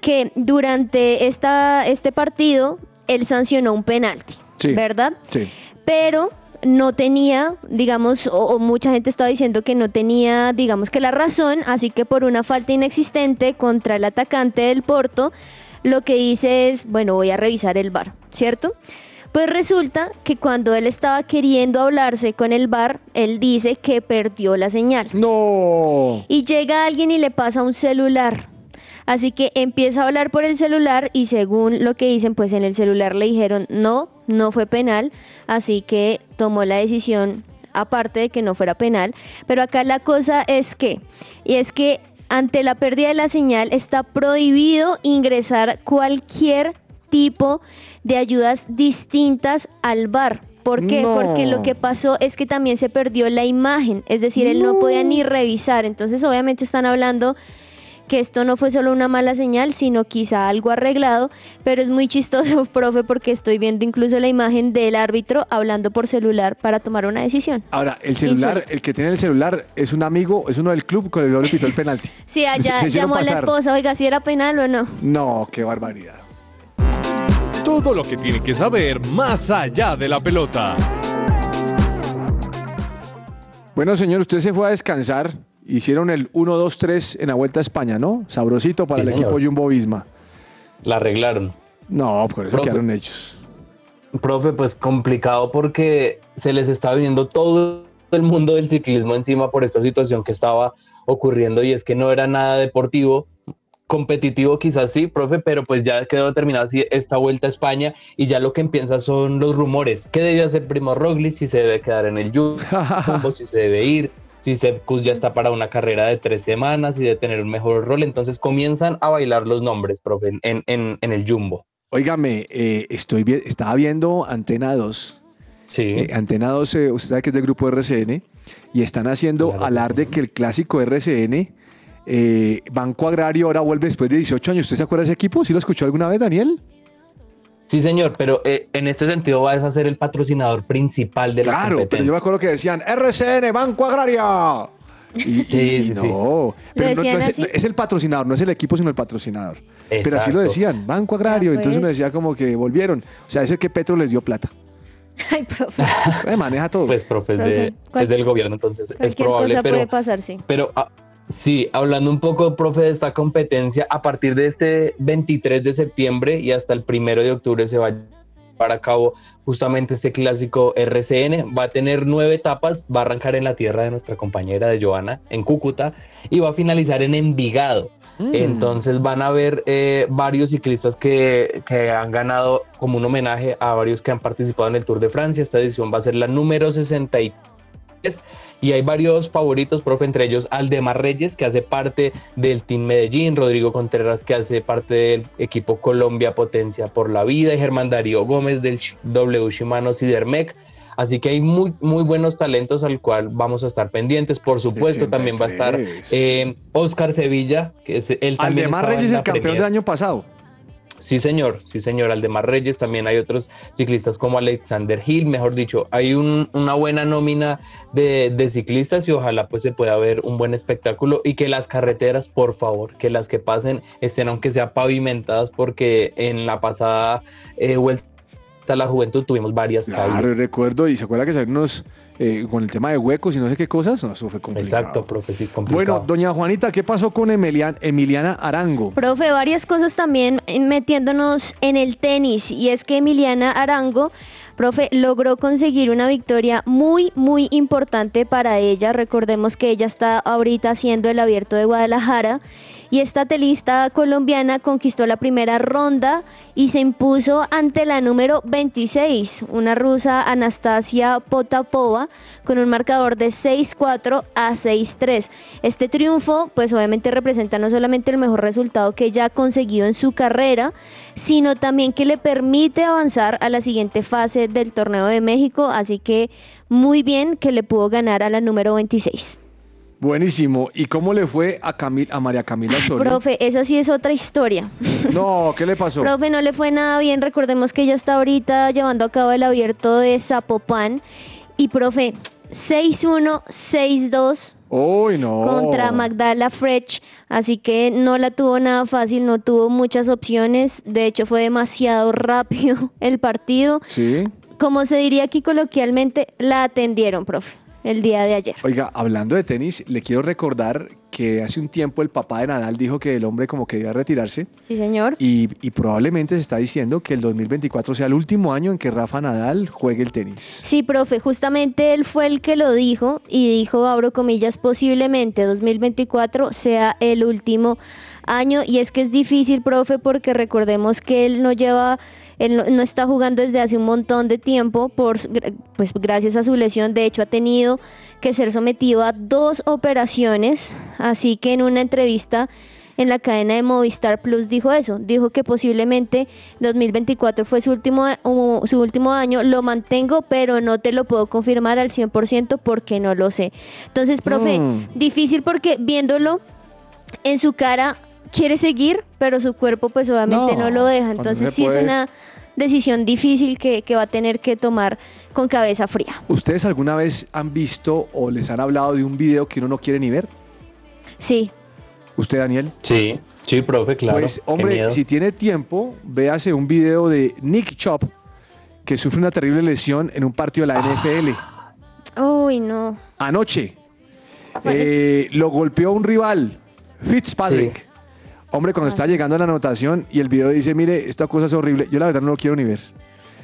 que durante esta, este partido él sancionó un penalti, Sí. ¿verdad? Sí. pero no tenía, digamos, o, o mucha gente estaba diciendo que no tenía, digamos que la razón, así que por una falta inexistente contra el atacante del Porto, lo que dice es, bueno, voy a revisar el bar, ¿cierto? Pues resulta que cuando él estaba queriendo hablarse con el bar, él dice que perdió la señal. No. Y llega alguien y le pasa un celular. Así que empieza a hablar por el celular y según lo que dicen, pues en el celular le dijeron no, no fue penal. Así que tomó la decisión, aparte de que no fuera penal. Pero acá la cosa es que, y es que ante la pérdida de la señal está prohibido ingresar cualquier tipo de ayudas distintas al bar. ¿Por qué? No. Porque lo que pasó es que también se perdió la imagen, es decir, él no podía ni revisar. Entonces, obviamente están hablando que esto no fue solo una mala señal, sino quizá algo arreglado, pero es muy chistoso, profe, porque estoy viendo incluso la imagen del árbitro hablando por celular para tomar una decisión. Ahora, el celular, el que tiene el celular es un amigo, es uno del club con el que le pitó el penalti. Sí, allá Se- se hicieron llamó a la esposa, oiga, si era penal o no. No, qué barbaridad. Todo lo que tiene que saber más allá de la pelota. Bueno, señor, usted se fue a descansar. Hicieron el 1-2-3 en la Vuelta a España, ¿no? Sabrosito para Sí, el señor. equipo Jumbo Visma. La arreglaron. No, por eso Profe. quedaron hechos. Profe, pues complicado porque se les está viniendo todo el mundo del ciclismo encima por esta situación que estaba ocurriendo y es que no era nada deportivo, competitivo quizás sí, profe, pero pues ya quedó determinada así esta vuelta a España y ya lo que empieza son los rumores. ¿Qué debe hacer Primo Roglic? Si se debe quedar en el Jumbo, si se debe ir, si Sepkus ya está para una carrera de tres semanas y de tener un mejor rol. Entonces comienzan a bailar los nombres, profe, en, en, en el Jumbo. Óigame, eh, estoy estaba viendo Antena 2. Sí. Eh, Antena 2, eh, usted sabe que es del grupo RCN, y están haciendo Claro alarde sí. que el clásico RCN, eh, Banco Agrario, ahora vuelve después de 18 años. ¿Usted se acuerda de ese equipo? ¿Sí lo escuchó alguna vez, Daniel? Sí, señor, pero eh, en este sentido vas a ser el patrocinador principal de la Claro, pero competencia. yo me acuerdo que decían RCN, Banco Agraria. Y, Sí, y sí, sí. no, pero no- no decían es, así? es el patrocinador, no es el equipo, sino el patrocinador. Pero así lo Exacto. decían, Banco Agrario. Entonces uno decía como que volvieron. O sea, eso es que Petro les dio plata. Ay, profe. Eh, maneja todo. Pues, profe, es, de- es del gobierno, entonces es probable, cosa pero, puede pasar, sí. pero ah, sí, hablando un poco, profe, de esta competencia, a partir de este 23 de septiembre y hasta el primero de octubre se va a llevar a cabo justamente este clásico RCN. Va a tener nueve etapas, va a arrancar en la tierra de nuestra compañera de Joana, en Cúcuta, y va a finalizar en Envigado. Mm. Entonces van a ver eh, varios ciclistas que, que han ganado como un homenaje a varios que han participado en el Tour de Francia. Esta edición va a ser la número 63 y hay varios favoritos, profe, entre ellos Aldemar Reyes, que hace parte del Team Medellín, Rodrigo Contreras, que hace parte del equipo Colombia Potencia por la Vida, y Germán Darío Gómez del W Shimano Sidermec. Así que hay muy, muy buenos talentos al cual vamos a estar pendientes. Por supuesto, también va a estar 63. eh, Oscar Sevilla, que es también Aldemar Reyes, el campeón Premier. del año pasado. Sí, señor, sí, señor. Aldemar Reyes, también hay otros ciclistas como Alexander Hill, mejor dicho, hay un- una buena nómina de, de ciclistas y ojalá pues se pueda ver un buen espectáculo y que las carreteras, por favor, que las que pasen estén aunque sea pavimentadas porque en la pasada eh, vuelta a la juventud tuvimos varias Claro, recuerdo, y se acuerda que salieron unos eh, con el tema de huecos y no sé qué cosas. No, eso fue complicado. Exacto, profe, sí, complicado. Bueno, doña Juanita, ¿qué pasó con Emilian- Emiliana Arango? Profe, varias cosas también metiéndonos en el tenis y es que Emiliana Arango, profe, logró conseguir una victoria muy, muy importante para ella. Recordemos que ella está ahorita haciendo el abierto de Guadalajara y esta telista colombiana conquistó la primera ronda y se impuso ante la número 26, una rusa Anastasia Potapova, con un marcador de 6-4 a 6-3. Este triunfo, pues obviamente representa no solamente el mejor resultado que ella ha conseguido en su carrera, sino también que le permite avanzar a la siguiente fase del torneo de México, así que muy bien que le pudo ganar a la número 26. Buenísimo. ¿Y cómo le fue a, Camil- a María Camila Osorio? Profe, esa sí es otra historia. No, ¿qué le pasó? Profe, no le fue nada bien. Recordemos que ella está ahorita llevando a cabo el abierto de Zapopan. Y, profe, 6-1, 6-2 Uy, no. contra Magdala Frech. Así que no la tuvo nada fácil, no tuvo muchas opciones. De hecho, fue demasiado rápido el partido. Sí. Como se diría aquí coloquialmente, la atendieron, profe, el día de ayer. Oiga, hablando de tenis, le quiero recordar que hace un tiempo el papá de Nadal dijo que el hombre como que debía retirarse Sí, señor. y, y probablemente se está diciendo que el 2024 sea el último año en que Rafa Nadal juegue el tenis. Sí, profe, justamente él fue el que lo dijo y dijo, abro comillas, posiblemente 2024 sea el último año y es que es difícil, profe, porque recordemos que él no lleva, él no, no está jugando desde hace un montón de tiempo, por, pues gracias a su lesión, de hecho ha tenido que ser sometido a dos operaciones, así que en una entrevista en la cadena de Movistar Plus dijo eso, dijo que posiblemente 2024 fue su último, su último año, lo mantengo, pero no te lo puedo confirmar al 100% porque no lo sé. Entonces, profe, Mm. difícil porque viéndolo en su cara quiere seguir, pero su cuerpo pues obviamente No, no, lo deja. Entonces sí puede. es una decisión difícil que, que va a tener que tomar con cabeza fría. ¿Ustedes alguna vez han visto o les han hablado de un video que uno no quiere ni ver? Sí, ¿Usted, Daniel? Sí, sí, profe, claro. Pues, hombre, si tiene tiempo, véase un video de Nick Chop, que sufre una terrible lesión en un partido de la NFL. uy no. Anoche eh, lo golpeó un rival, Fitzpatrick. Sí. Hombre, cuando está llegando a la anotación y el video dice, mire, esta cosa es horrible, yo la verdad no lo quiero ni ver.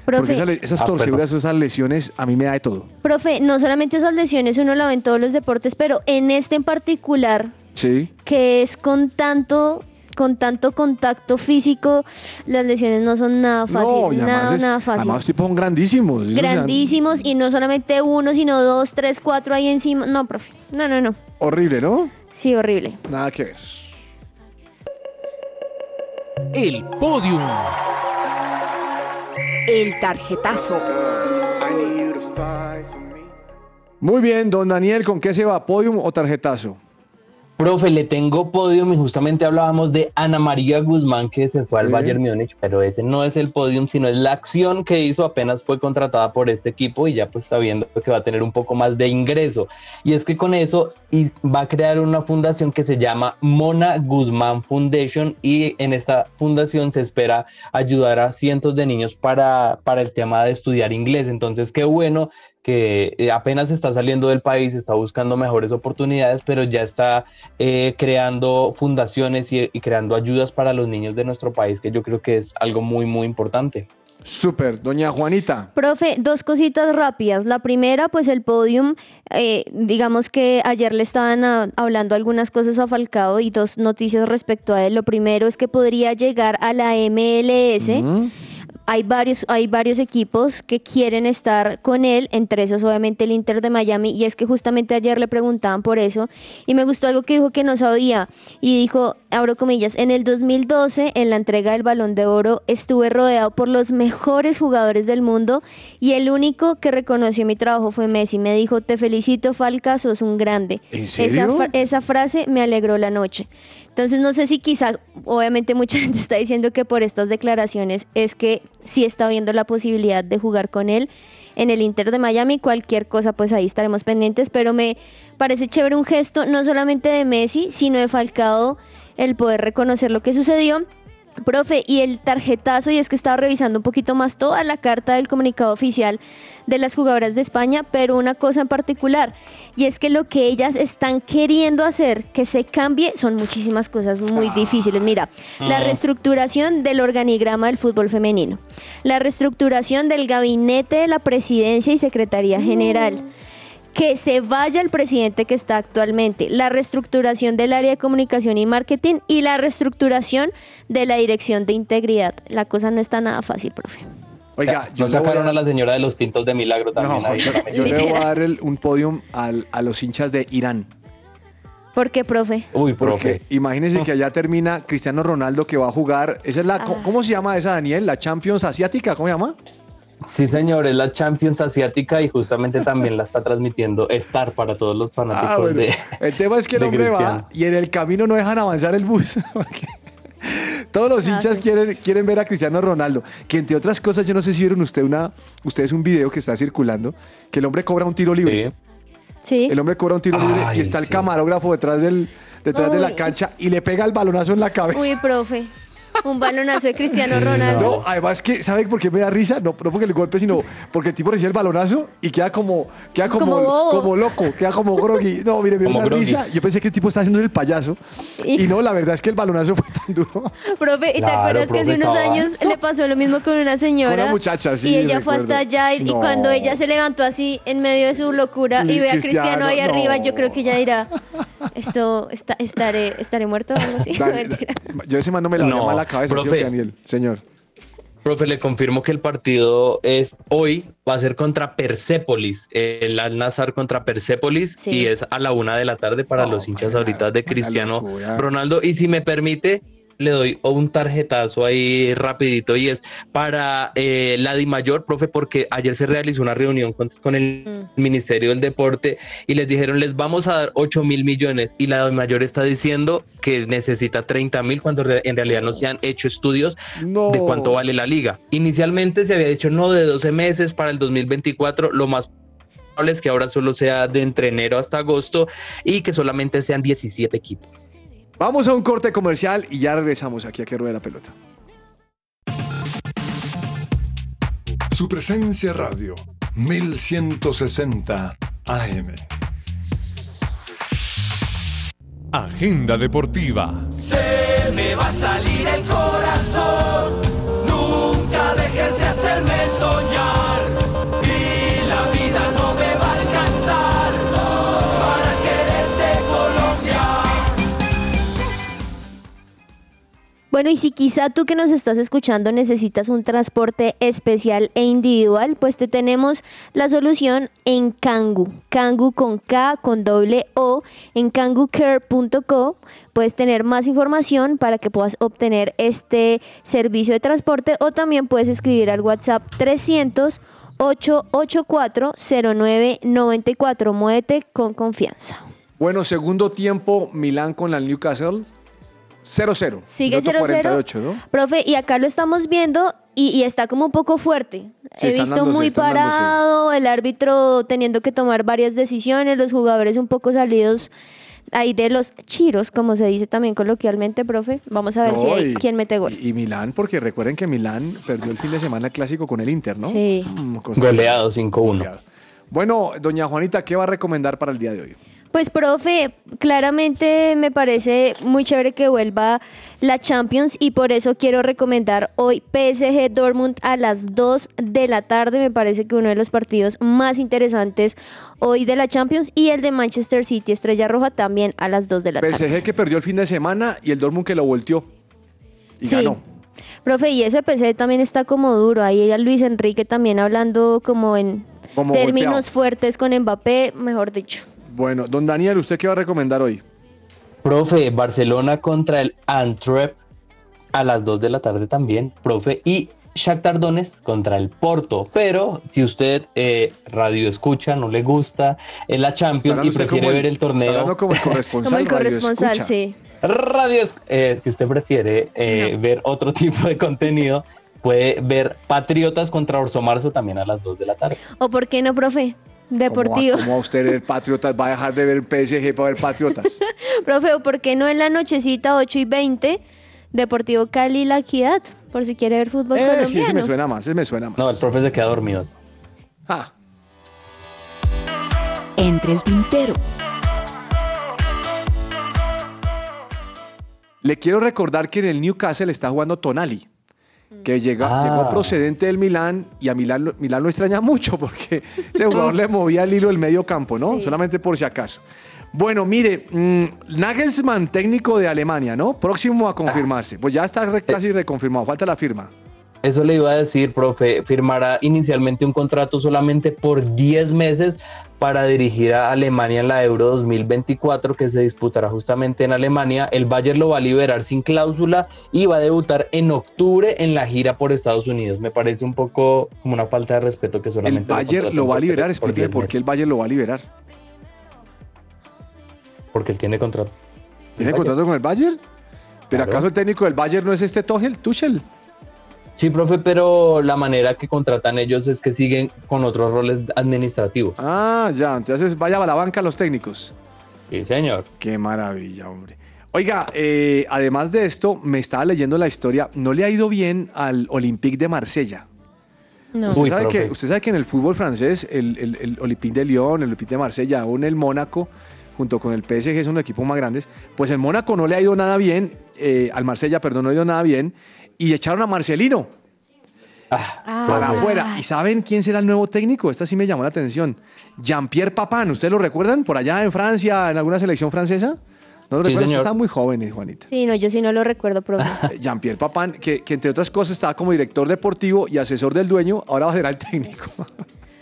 Porque Profe, esa le- esas Ah, torceduras, esas lesiones, a mí me da de todo. profe, no solamente esas lesiones uno lo ve en todos los deportes, pero en este en particular, Sí. que es con tanto con tanto contacto físico, las lesiones no son nada fácil, no, nada, es- nada fácil. Además, los tipos son grandísimos. Grandísimos y no solamente uno, sino dos, tres, cuatro ahí encima. No, profe. No, no, no. Horrible, ¿no? Sí, horrible. Nada que ver. El podium. El tarjetazo. Muy bien, don Daniel, ¿con qué se va? ¿Podium o tarjetazo? Profe, le tengo podium y justamente hablábamos de Ana María Guzmán que se fue al Sí. Bayern Múnich, pero ese no es el podium, sino es la acción que hizo apenas fue contratada por este equipo y ya pues está viendo que va a tener un poco más de ingreso. Y es que con eso va a crear una fundación que se llama Mona Guzmán Foundation y en esta fundación se espera ayudar a cientos de niños para, para el tema de estudiar inglés. Entonces, qué bueno que eh, apenas está saliendo del país, está buscando mejores oportunidades, pero ya está eh, creando fundaciones y, y creando ayudas para los niños de nuestro país, que yo creo que es algo muy, muy importante. Súper. Doña Juanita. Profe, dos cositas rápidas. La primera, pues el podium, eh, digamos que ayer le estaban ah, hablando algunas cosas a Falcao y dos noticias respecto a él. Lo primero es que podría llegar a la MLS. Hay varios, hay varios equipos que quieren estar con él, entre esos obviamente el Inter de Miami, y es que justamente ayer le preguntaban por eso, y me gustó algo que dijo que no sabía, y dijo, abro comillas, en el 2012, en la entrega del Balón de Oro, estuve rodeado por los mejores jugadores del mundo, y el único que reconoció mi trabajo fue Messi, me dijo, te felicito Falca, sos un grande. ¿En Esa, serio? fra- esa frase me alegró la noche. Entonces no sé si quizá, obviamente mucha gente está diciendo que por estas declaraciones es que sí está viendo la posibilidad de jugar con él en el Inter de Miami, cualquier cosa pues ahí estaremos pendientes, pero me parece chévere un gesto no solamente de Messi, sino de Falcao el poder reconocer lo que sucedió. Profe, y el tarjetazo, y es que estaba revisando un poquito más toda la carta del comunicado oficial de las jugadoras de España, pero una cosa en particular, y es que lo que ellas están queriendo hacer que se cambie son muchísimas cosas muy difíciles. Mira, la reestructuración del organigrama del fútbol femenino, la reestructuración del gabinete de la presidencia y secretaría general que se vaya el presidente que está actualmente, la reestructuración del área de comunicación y marketing y la reestructuración de la dirección de integridad. La cosa no está nada fácil, profe. Oiga, no yo voy sacaron a- a la señora de los tintos de milagro también. No, ahí yo, le voy a dar el- un podium al- a los hinchas de Irán. ¿Por qué, profe? Uy, Porque profe. imagínense que allá termina Cristiano Ronaldo que va a jugar. Esa es la, Ah. ¿cómo, cómo se llama esa, Daniel? ¿La Champions Asiática? ¿Cómo se llama? Sí, señor, es la Champions Asiática y justamente también la está transmitiendo Star para todos los fanáticos Ah, bueno. de. El tema es que el hombre va Cristiano. y en el camino no dejan avanzar el bus. porque Todos los Ah, hinchas sí. quieren, quieren ver a Cristiano Ronaldo. Que entre otras cosas, yo no sé si vieron usted una, ustedes un video que está circulando, que el hombre cobra un tiro libre. Sí. El hombre cobra un tiro libre y está el camarógrafo detrás del detrás de la cancha y le pega el balonazo en la cabeza. Uy, profe. Un balonazo de Cristiano Ronaldo. No, además que, ¿sabe por qué me da risa? No, no porque el golpe, sino porque el tipo recibe el balonazo y queda como, queda como, Como como loco, queda como groggy. No, mire, me groggy. risa. Yo pensé que el tipo estaba haciendo el payaso. Y- Y no, la verdad es que el balonazo fue tan duro. Profe, ¿y te Claro, acuerdas que hace unos estaba- años le pasó lo mismo con una señora? Con una muchacha, sí, Y ella fue hasta allá y, y No. cuando ella se levantó así en medio de su locura Y y ve a Cristiano, Cristiano ahí no. arriba, yo creo que ella dirá, esto, está, estaré, estaré muerto o algo así. Dani- Mentira. yo ese man no me la No, mal la cabeza, ¿sí o profe. Daniel? Señor. Profe, le confirmo que el partido es hoy, va a ser contra Persépolis, el Al Nazar contra Persépolis, Sí. y es a la una de la tarde para los hinchas ahorita de Cristiano locura. Ronaldo. Y si me permite, le doy un tarjetazo ahí rapidito y es para eh, la Di Mayor, profe, porque ayer se realizó una reunión con, con el Ministerio del Deporte y les dijeron, les vamos a dar 8 mil millones y la Di Mayor está diciendo que necesita 30 mil cuando re- en realidad no se han hecho estudios No. de cuánto vale la liga. Inicialmente se había dicho no de 12 meses para el 2024, lo más probable es que ahora solo sea de entre enero hasta agosto y que solamente sean 17 equipos. Vamos a un corte comercial y ya regresamos aquí a que ruede la pelota. Su presencia radio 1160 AM. Agenda deportiva. Se me va a salir el corazón. Bueno, y si quizá tú que nos estás escuchando necesitas un transporte especial e individual, pues te tenemos la solución en Kangu. Kangu con K, con doble O, en kangucare.co. Puedes tener más información para que puedas obtener este servicio de transporte o también puedes escribir al WhatsApp 300 884 0994. Muévete con confianza. Bueno, segundo tiempo, Milán con la Newcastle. 0-0. Sigue Minuto 0-0. 48, ¿no? Profe, y acá lo estamos viendo y, y está como un poco fuerte. Sí, He visto dándose, muy dándose. parado, el árbitro teniendo que tomar varias decisiones, los jugadores un poco salidos ahí de los chiros, como se dice también coloquialmente, profe. Vamos a ver si hay y- quién mete gol. Y, y Milán, porque recuerden que Milán perdió el fin de semana el clásico con el Inter, ¿no? Sí. Mm, Goleado así. 5-1. Goleado. Bueno, doña Juanita, ¿qué va a recomendar para el día de hoy? Pues, profe, claramente me parece muy chévere que vuelva la Champions y por eso quiero recomendar hoy PSG Dortmund a las 2 de la tarde. Me parece que uno de los partidos más interesantes hoy de la Champions y el de Manchester City Estrella Roja también a las 2 de la tarde. PSG que perdió el fin de semana y el Dortmund que lo volteó. Y Sí. ganó. Profe, y eso de PSG también está como duro. Ahí Luis Enrique también hablando como en Como términos golpeado. fuertes con Mbappé, mejor dicho. Bueno, don Daniel, ¿usted qué va a recomendar hoy? Profe, Barcelona contra el Antwerp a las 2 de la tarde también, profe. Y Shakhtar Donetsk contra el Porto. Pero si usted eh, radio escucha, no le gusta en la Champions y prefiere el- ver el torneo. como el corresponsal. Como el corresponsal, escucha. sí. Radio, eh, si usted prefiere eh, ver otro tipo de contenido, puede ver Patriotas contra Orso Marzo también a las 2 de la tarde. ¿O por qué no, profe? Deportivo. ¿Cómo va usted ver Patriotas? ¿Va a dejar de ver PSG para ver Patriotas? Profe, ¿o por qué no en la nochecita 8 y 20? Deportivo Cali La Equidad, por si quiere ver fútbol Eh, colombiano. sí, ese me suena más, ese me suena más. No, el profe se queda dormido. Ah, Entre el tintero. Le quiero recordar que en el Newcastle está jugando Tonali, que llega, Ah. llegó procedente del Milán y a Milán, lo- Milán lo extraña mucho porque ese jugador le movía el hilo del medio campo, ¿no? Sí. Solamente por si acaso. Bueno, mire, mm, Nagelsmann, técnico de Alemania, ¿no? Próximo a confirmarse. Pues ya está re- casi reconfirmado, falta la firma. Eso le iba a decir, profe, firmará inicialmente un contrato solamente por 10 meses para dirigir a Alemania en la Euro 2024 que se disputará justamente en Alemania. El Bayern lo va a liberar sin cláusula y va a debutar en octubre en la gira por Estados Unidos. Me parece un poco como una falta de respeto que El solamente Bayern contraten lo va a liberar, explíqueme 10 por qué el Bayern lo va a liberar. Porque él tiene contrato. ¿Tiene El contrato con el Bayern? ¿Pero Claro. acaso el técnico del Bayern no es este Tuchel? Tuchel? Sí, profe, pero la manera que contratan ellos es que siguen con otros roles administrativos. Ah, ya, entonces vaya a la banca los técnicos. Sí, señor. Qué maravilla, hombre. Oiga, eh, además de esto, me estaba leyendo la historia. No le ha ido bien al Olympique de Marsella. No. Usted, Uy, sabe profe. que, usted sabe que en el fútbol francés, el, el, el Olympique de Lyon, el Olympique de Marsella, aún el Mónaco, junto con el PSG, son los equipos más grandes. Pues el Mónaco no le ha ido nada bien, eh, al Marsella, perdón, no le ha ido nada bien, y echaron a Marcelino Ah, para afuera. ¿Y saben quién será el nuevo técnico? Esta sí me llamó la atención. Jean-Pierre Papin, ¿ustedes lo recuerdan? Por allá en Francia, en alguna selección francesa. ¿No lo Sí, señor. Están muy jóvenes, Juanita. Sí, no, yo sí no lo recuerdo, profe. Jean-Pierre Papin, que, que entre otras cosas estaba como director deportivo y asesor del dueño, ahora va a ser el técnico.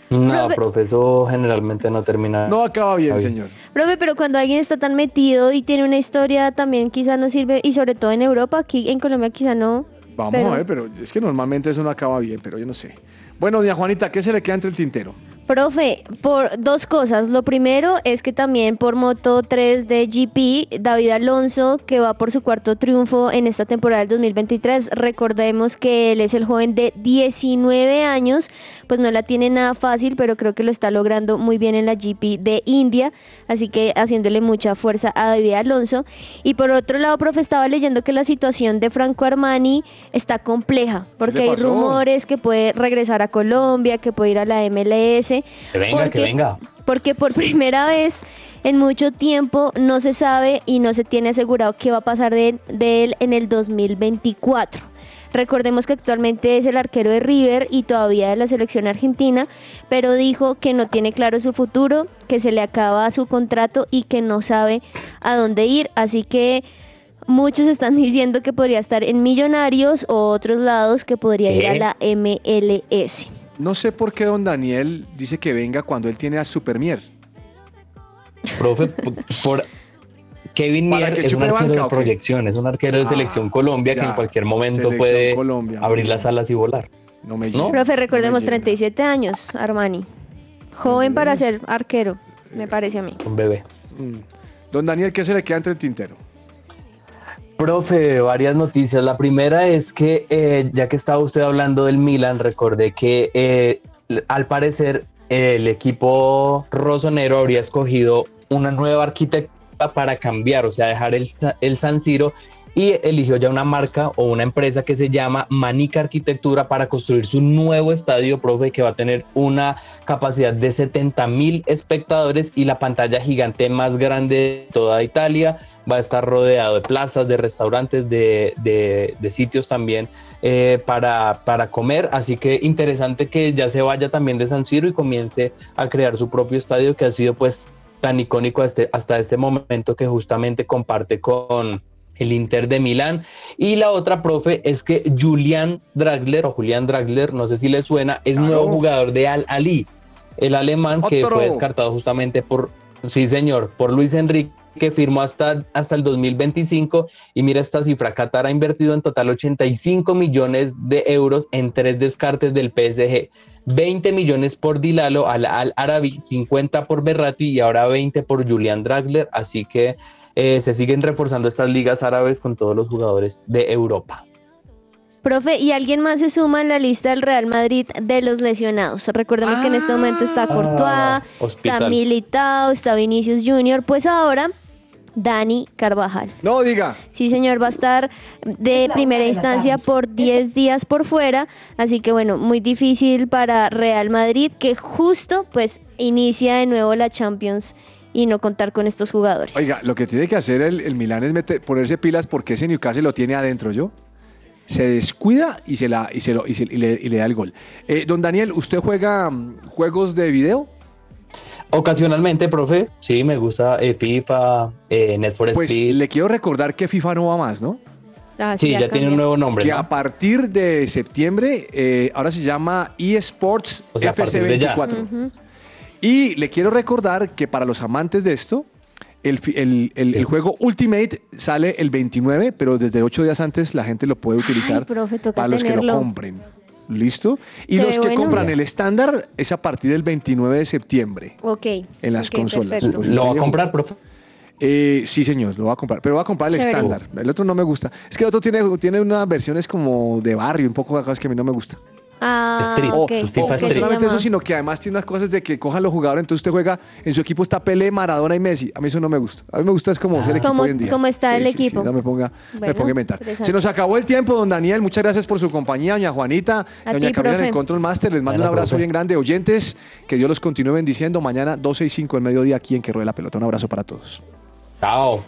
No, Profe- profe, eso generalmente no termina. No acaba bien, Está señor. Profe, pero cuando alguien está tan metido y tiene una historia también quizá no sirve, y sobre todo en Europa, aquí en Colombia quizá no. Vamos Pero- a ver, pero es que normalmente eso no acaba bien, pero yo no sé. Bueno, doña Juanita, ¿qué se le queda entre el tintero? Profe, por dos cosas. Lo primero es que también por Moto 3 de GP, David Alonso, que va por su cuarto triunfo en esta temporada del 2023, recordemos que él es el joven de 19 años, pues no la tiene nada fácil, pero creo que lo está logrando muy bien en la GP de India, así que haciéndole mucha fuerza a David Alonso. Y por otro lado, profe, estaba leyendo que la situación de Franco Armani está compleja, porque hay rumores que puede regresar a Colombia, que puede ir a la MLS. Que venga, que venga. Porque por primera vez en mucho tiempo no se sabe y no se tiene asegurado qué va a pasar de, de él en el 2024. Recordemos que actualmente es el arquero de River y todavía de la selección argentina, pero dijo que no tiene claro su futuro, que se le acaba su contrato y que no sabe a dónde ir. Así que muchos están diciendo que podría estar en Millonarios o otros lados que podría ¿Qué? ir a la MLS. No sé por qué don Daniel dice que venga cuando él tiene a Supermier. Profe, por Kevin Mier es un arquero banca, de proyección, es un arquero de Ah, selección Colombia que en cualquier momento puede Colombia, abrir las alas y volar. No me ¿No? Profe, recordemos No me llega. 37 años, Armani. Joven para ser arquero, me parece a mí. Un bebé. Mm. Don Daniel, ¿qué se le queda entre el tintero? Profe, varias noticias. La primera es que eh, ya que estaba usted hablando del Milan, recordé que eh, al parecer el equipo rosonero habría escogido una nueva arquitectura para cambiar, o sea, dejar el, el San Siro y eligió ya una marca o una empresa que se llama Manica Arquitectura para construir su nuevo estadio, profe, que va a tener una capacidad de 70 mil espectadores y la pantalla gigante más grande de toda Italia. Va a estar rodeado de plazas, de restaurantes, de, de- de sitios también eh, para, para comer. Así que interesante que ya se vaya también de San Siro y comience a crear su propio estadio que ha sido pues tan icónico hasta, hasta este momento que justamente comparte con el Inter de Milán. Y la otra, profe, es que Julian Draxler o Julian Draxler, no sé si le suena, es Claro. nuevo jugador de Al Ali, el alemán que fue descartado justamente por, sí señor, por Luis Enrique que firmó hasta, hasta el 2025 y mira esta cifra, Qatar ha invertido en total 85 millones de euros en tres descartes del PSG, 20 millones por Dilalo al, al Arabi, 50 por Berratti y ahora 20 por Julian Draxler, así que eh, se siguen reforzando estas ligas árabes con todos los jugadores de Europa. Profe, y alguien más se suma en la lista del Real Madrid de los lesionados. Recordemos que en este momento está Courtois, está. Militao, está Vinicius Junior. Pues ahora, Dani Carvajal. No diga. Sí, señor, va a estar de primera instancia por 10 días por fuera, así que bueno, muy difícil para Real Madrid que justo pues inicia de nuevo la Champions y no contar con estos jugadores. Oiga, lo que tiene que hacer el, el Milán es meter- ponerse pilas porque ese Newcastle lo tiene adentro, ¿yo? Se descuida y se, la, y se, lo, y se- y le, y le da el gol. Eh, don Daniel, ¿usted juega mm, juegos de video? Ocasionalmente, profe, sí, me gusta eh, FIFA, eh, Net for Pues Speed. le quiero recordar que FIFA no va más, ¿no? Ah, sí, ya tiene un nuevo nombre. Que ¿no? a partir de septiembre, eh, ahora se llama eSports O sea, a partir de ya. FC24. Ujú. Y le quiero recordar que para los amantes de esto, el, fi- el- el- el juego Ultimate sale el 29, pero desde ocho días antes la gente lo puede utilizar profe, para los que lo compren. ¿Listo? Y Se los que bueno. compran el estándar es a partir del 29 de septiembre Ok. en las consolas. perfecto. Pues ¿Lo va a comprar, profe? Eh, sí, señor, lo va a comprar. Pero va a comprar el Chévere. estándar. El otro no me gusta. Es que el otro tiene, tiene unas versiones como de barrio, un poco acá, es que a mí no me gusta. Ah, Street. FIFA o no Street. solamente eso, sino que además tiene unas cosas de que cojan los jugadores, entonces usted juega, en su equipo está Pele, Maradona y Messi. A mí eso no me gusta. A mí me gusta es como el equipo hoy en día. como está el Sí, sí, sí, equipo. no me ponga, me ponga a inventar. Se nos acabó el tiempo, don Daniel. Muchas gracias por su compañía, doña Juanita, A doña Camila en el. Control Master. Les mando Bueno, un abrazo profe. bien grande. Oyentes, que Dios los continúe bendiciendo. Mañana 12 y 5 del mediodía aquí en Que Ruede la Pelota. Un abrazo para todos. Chao.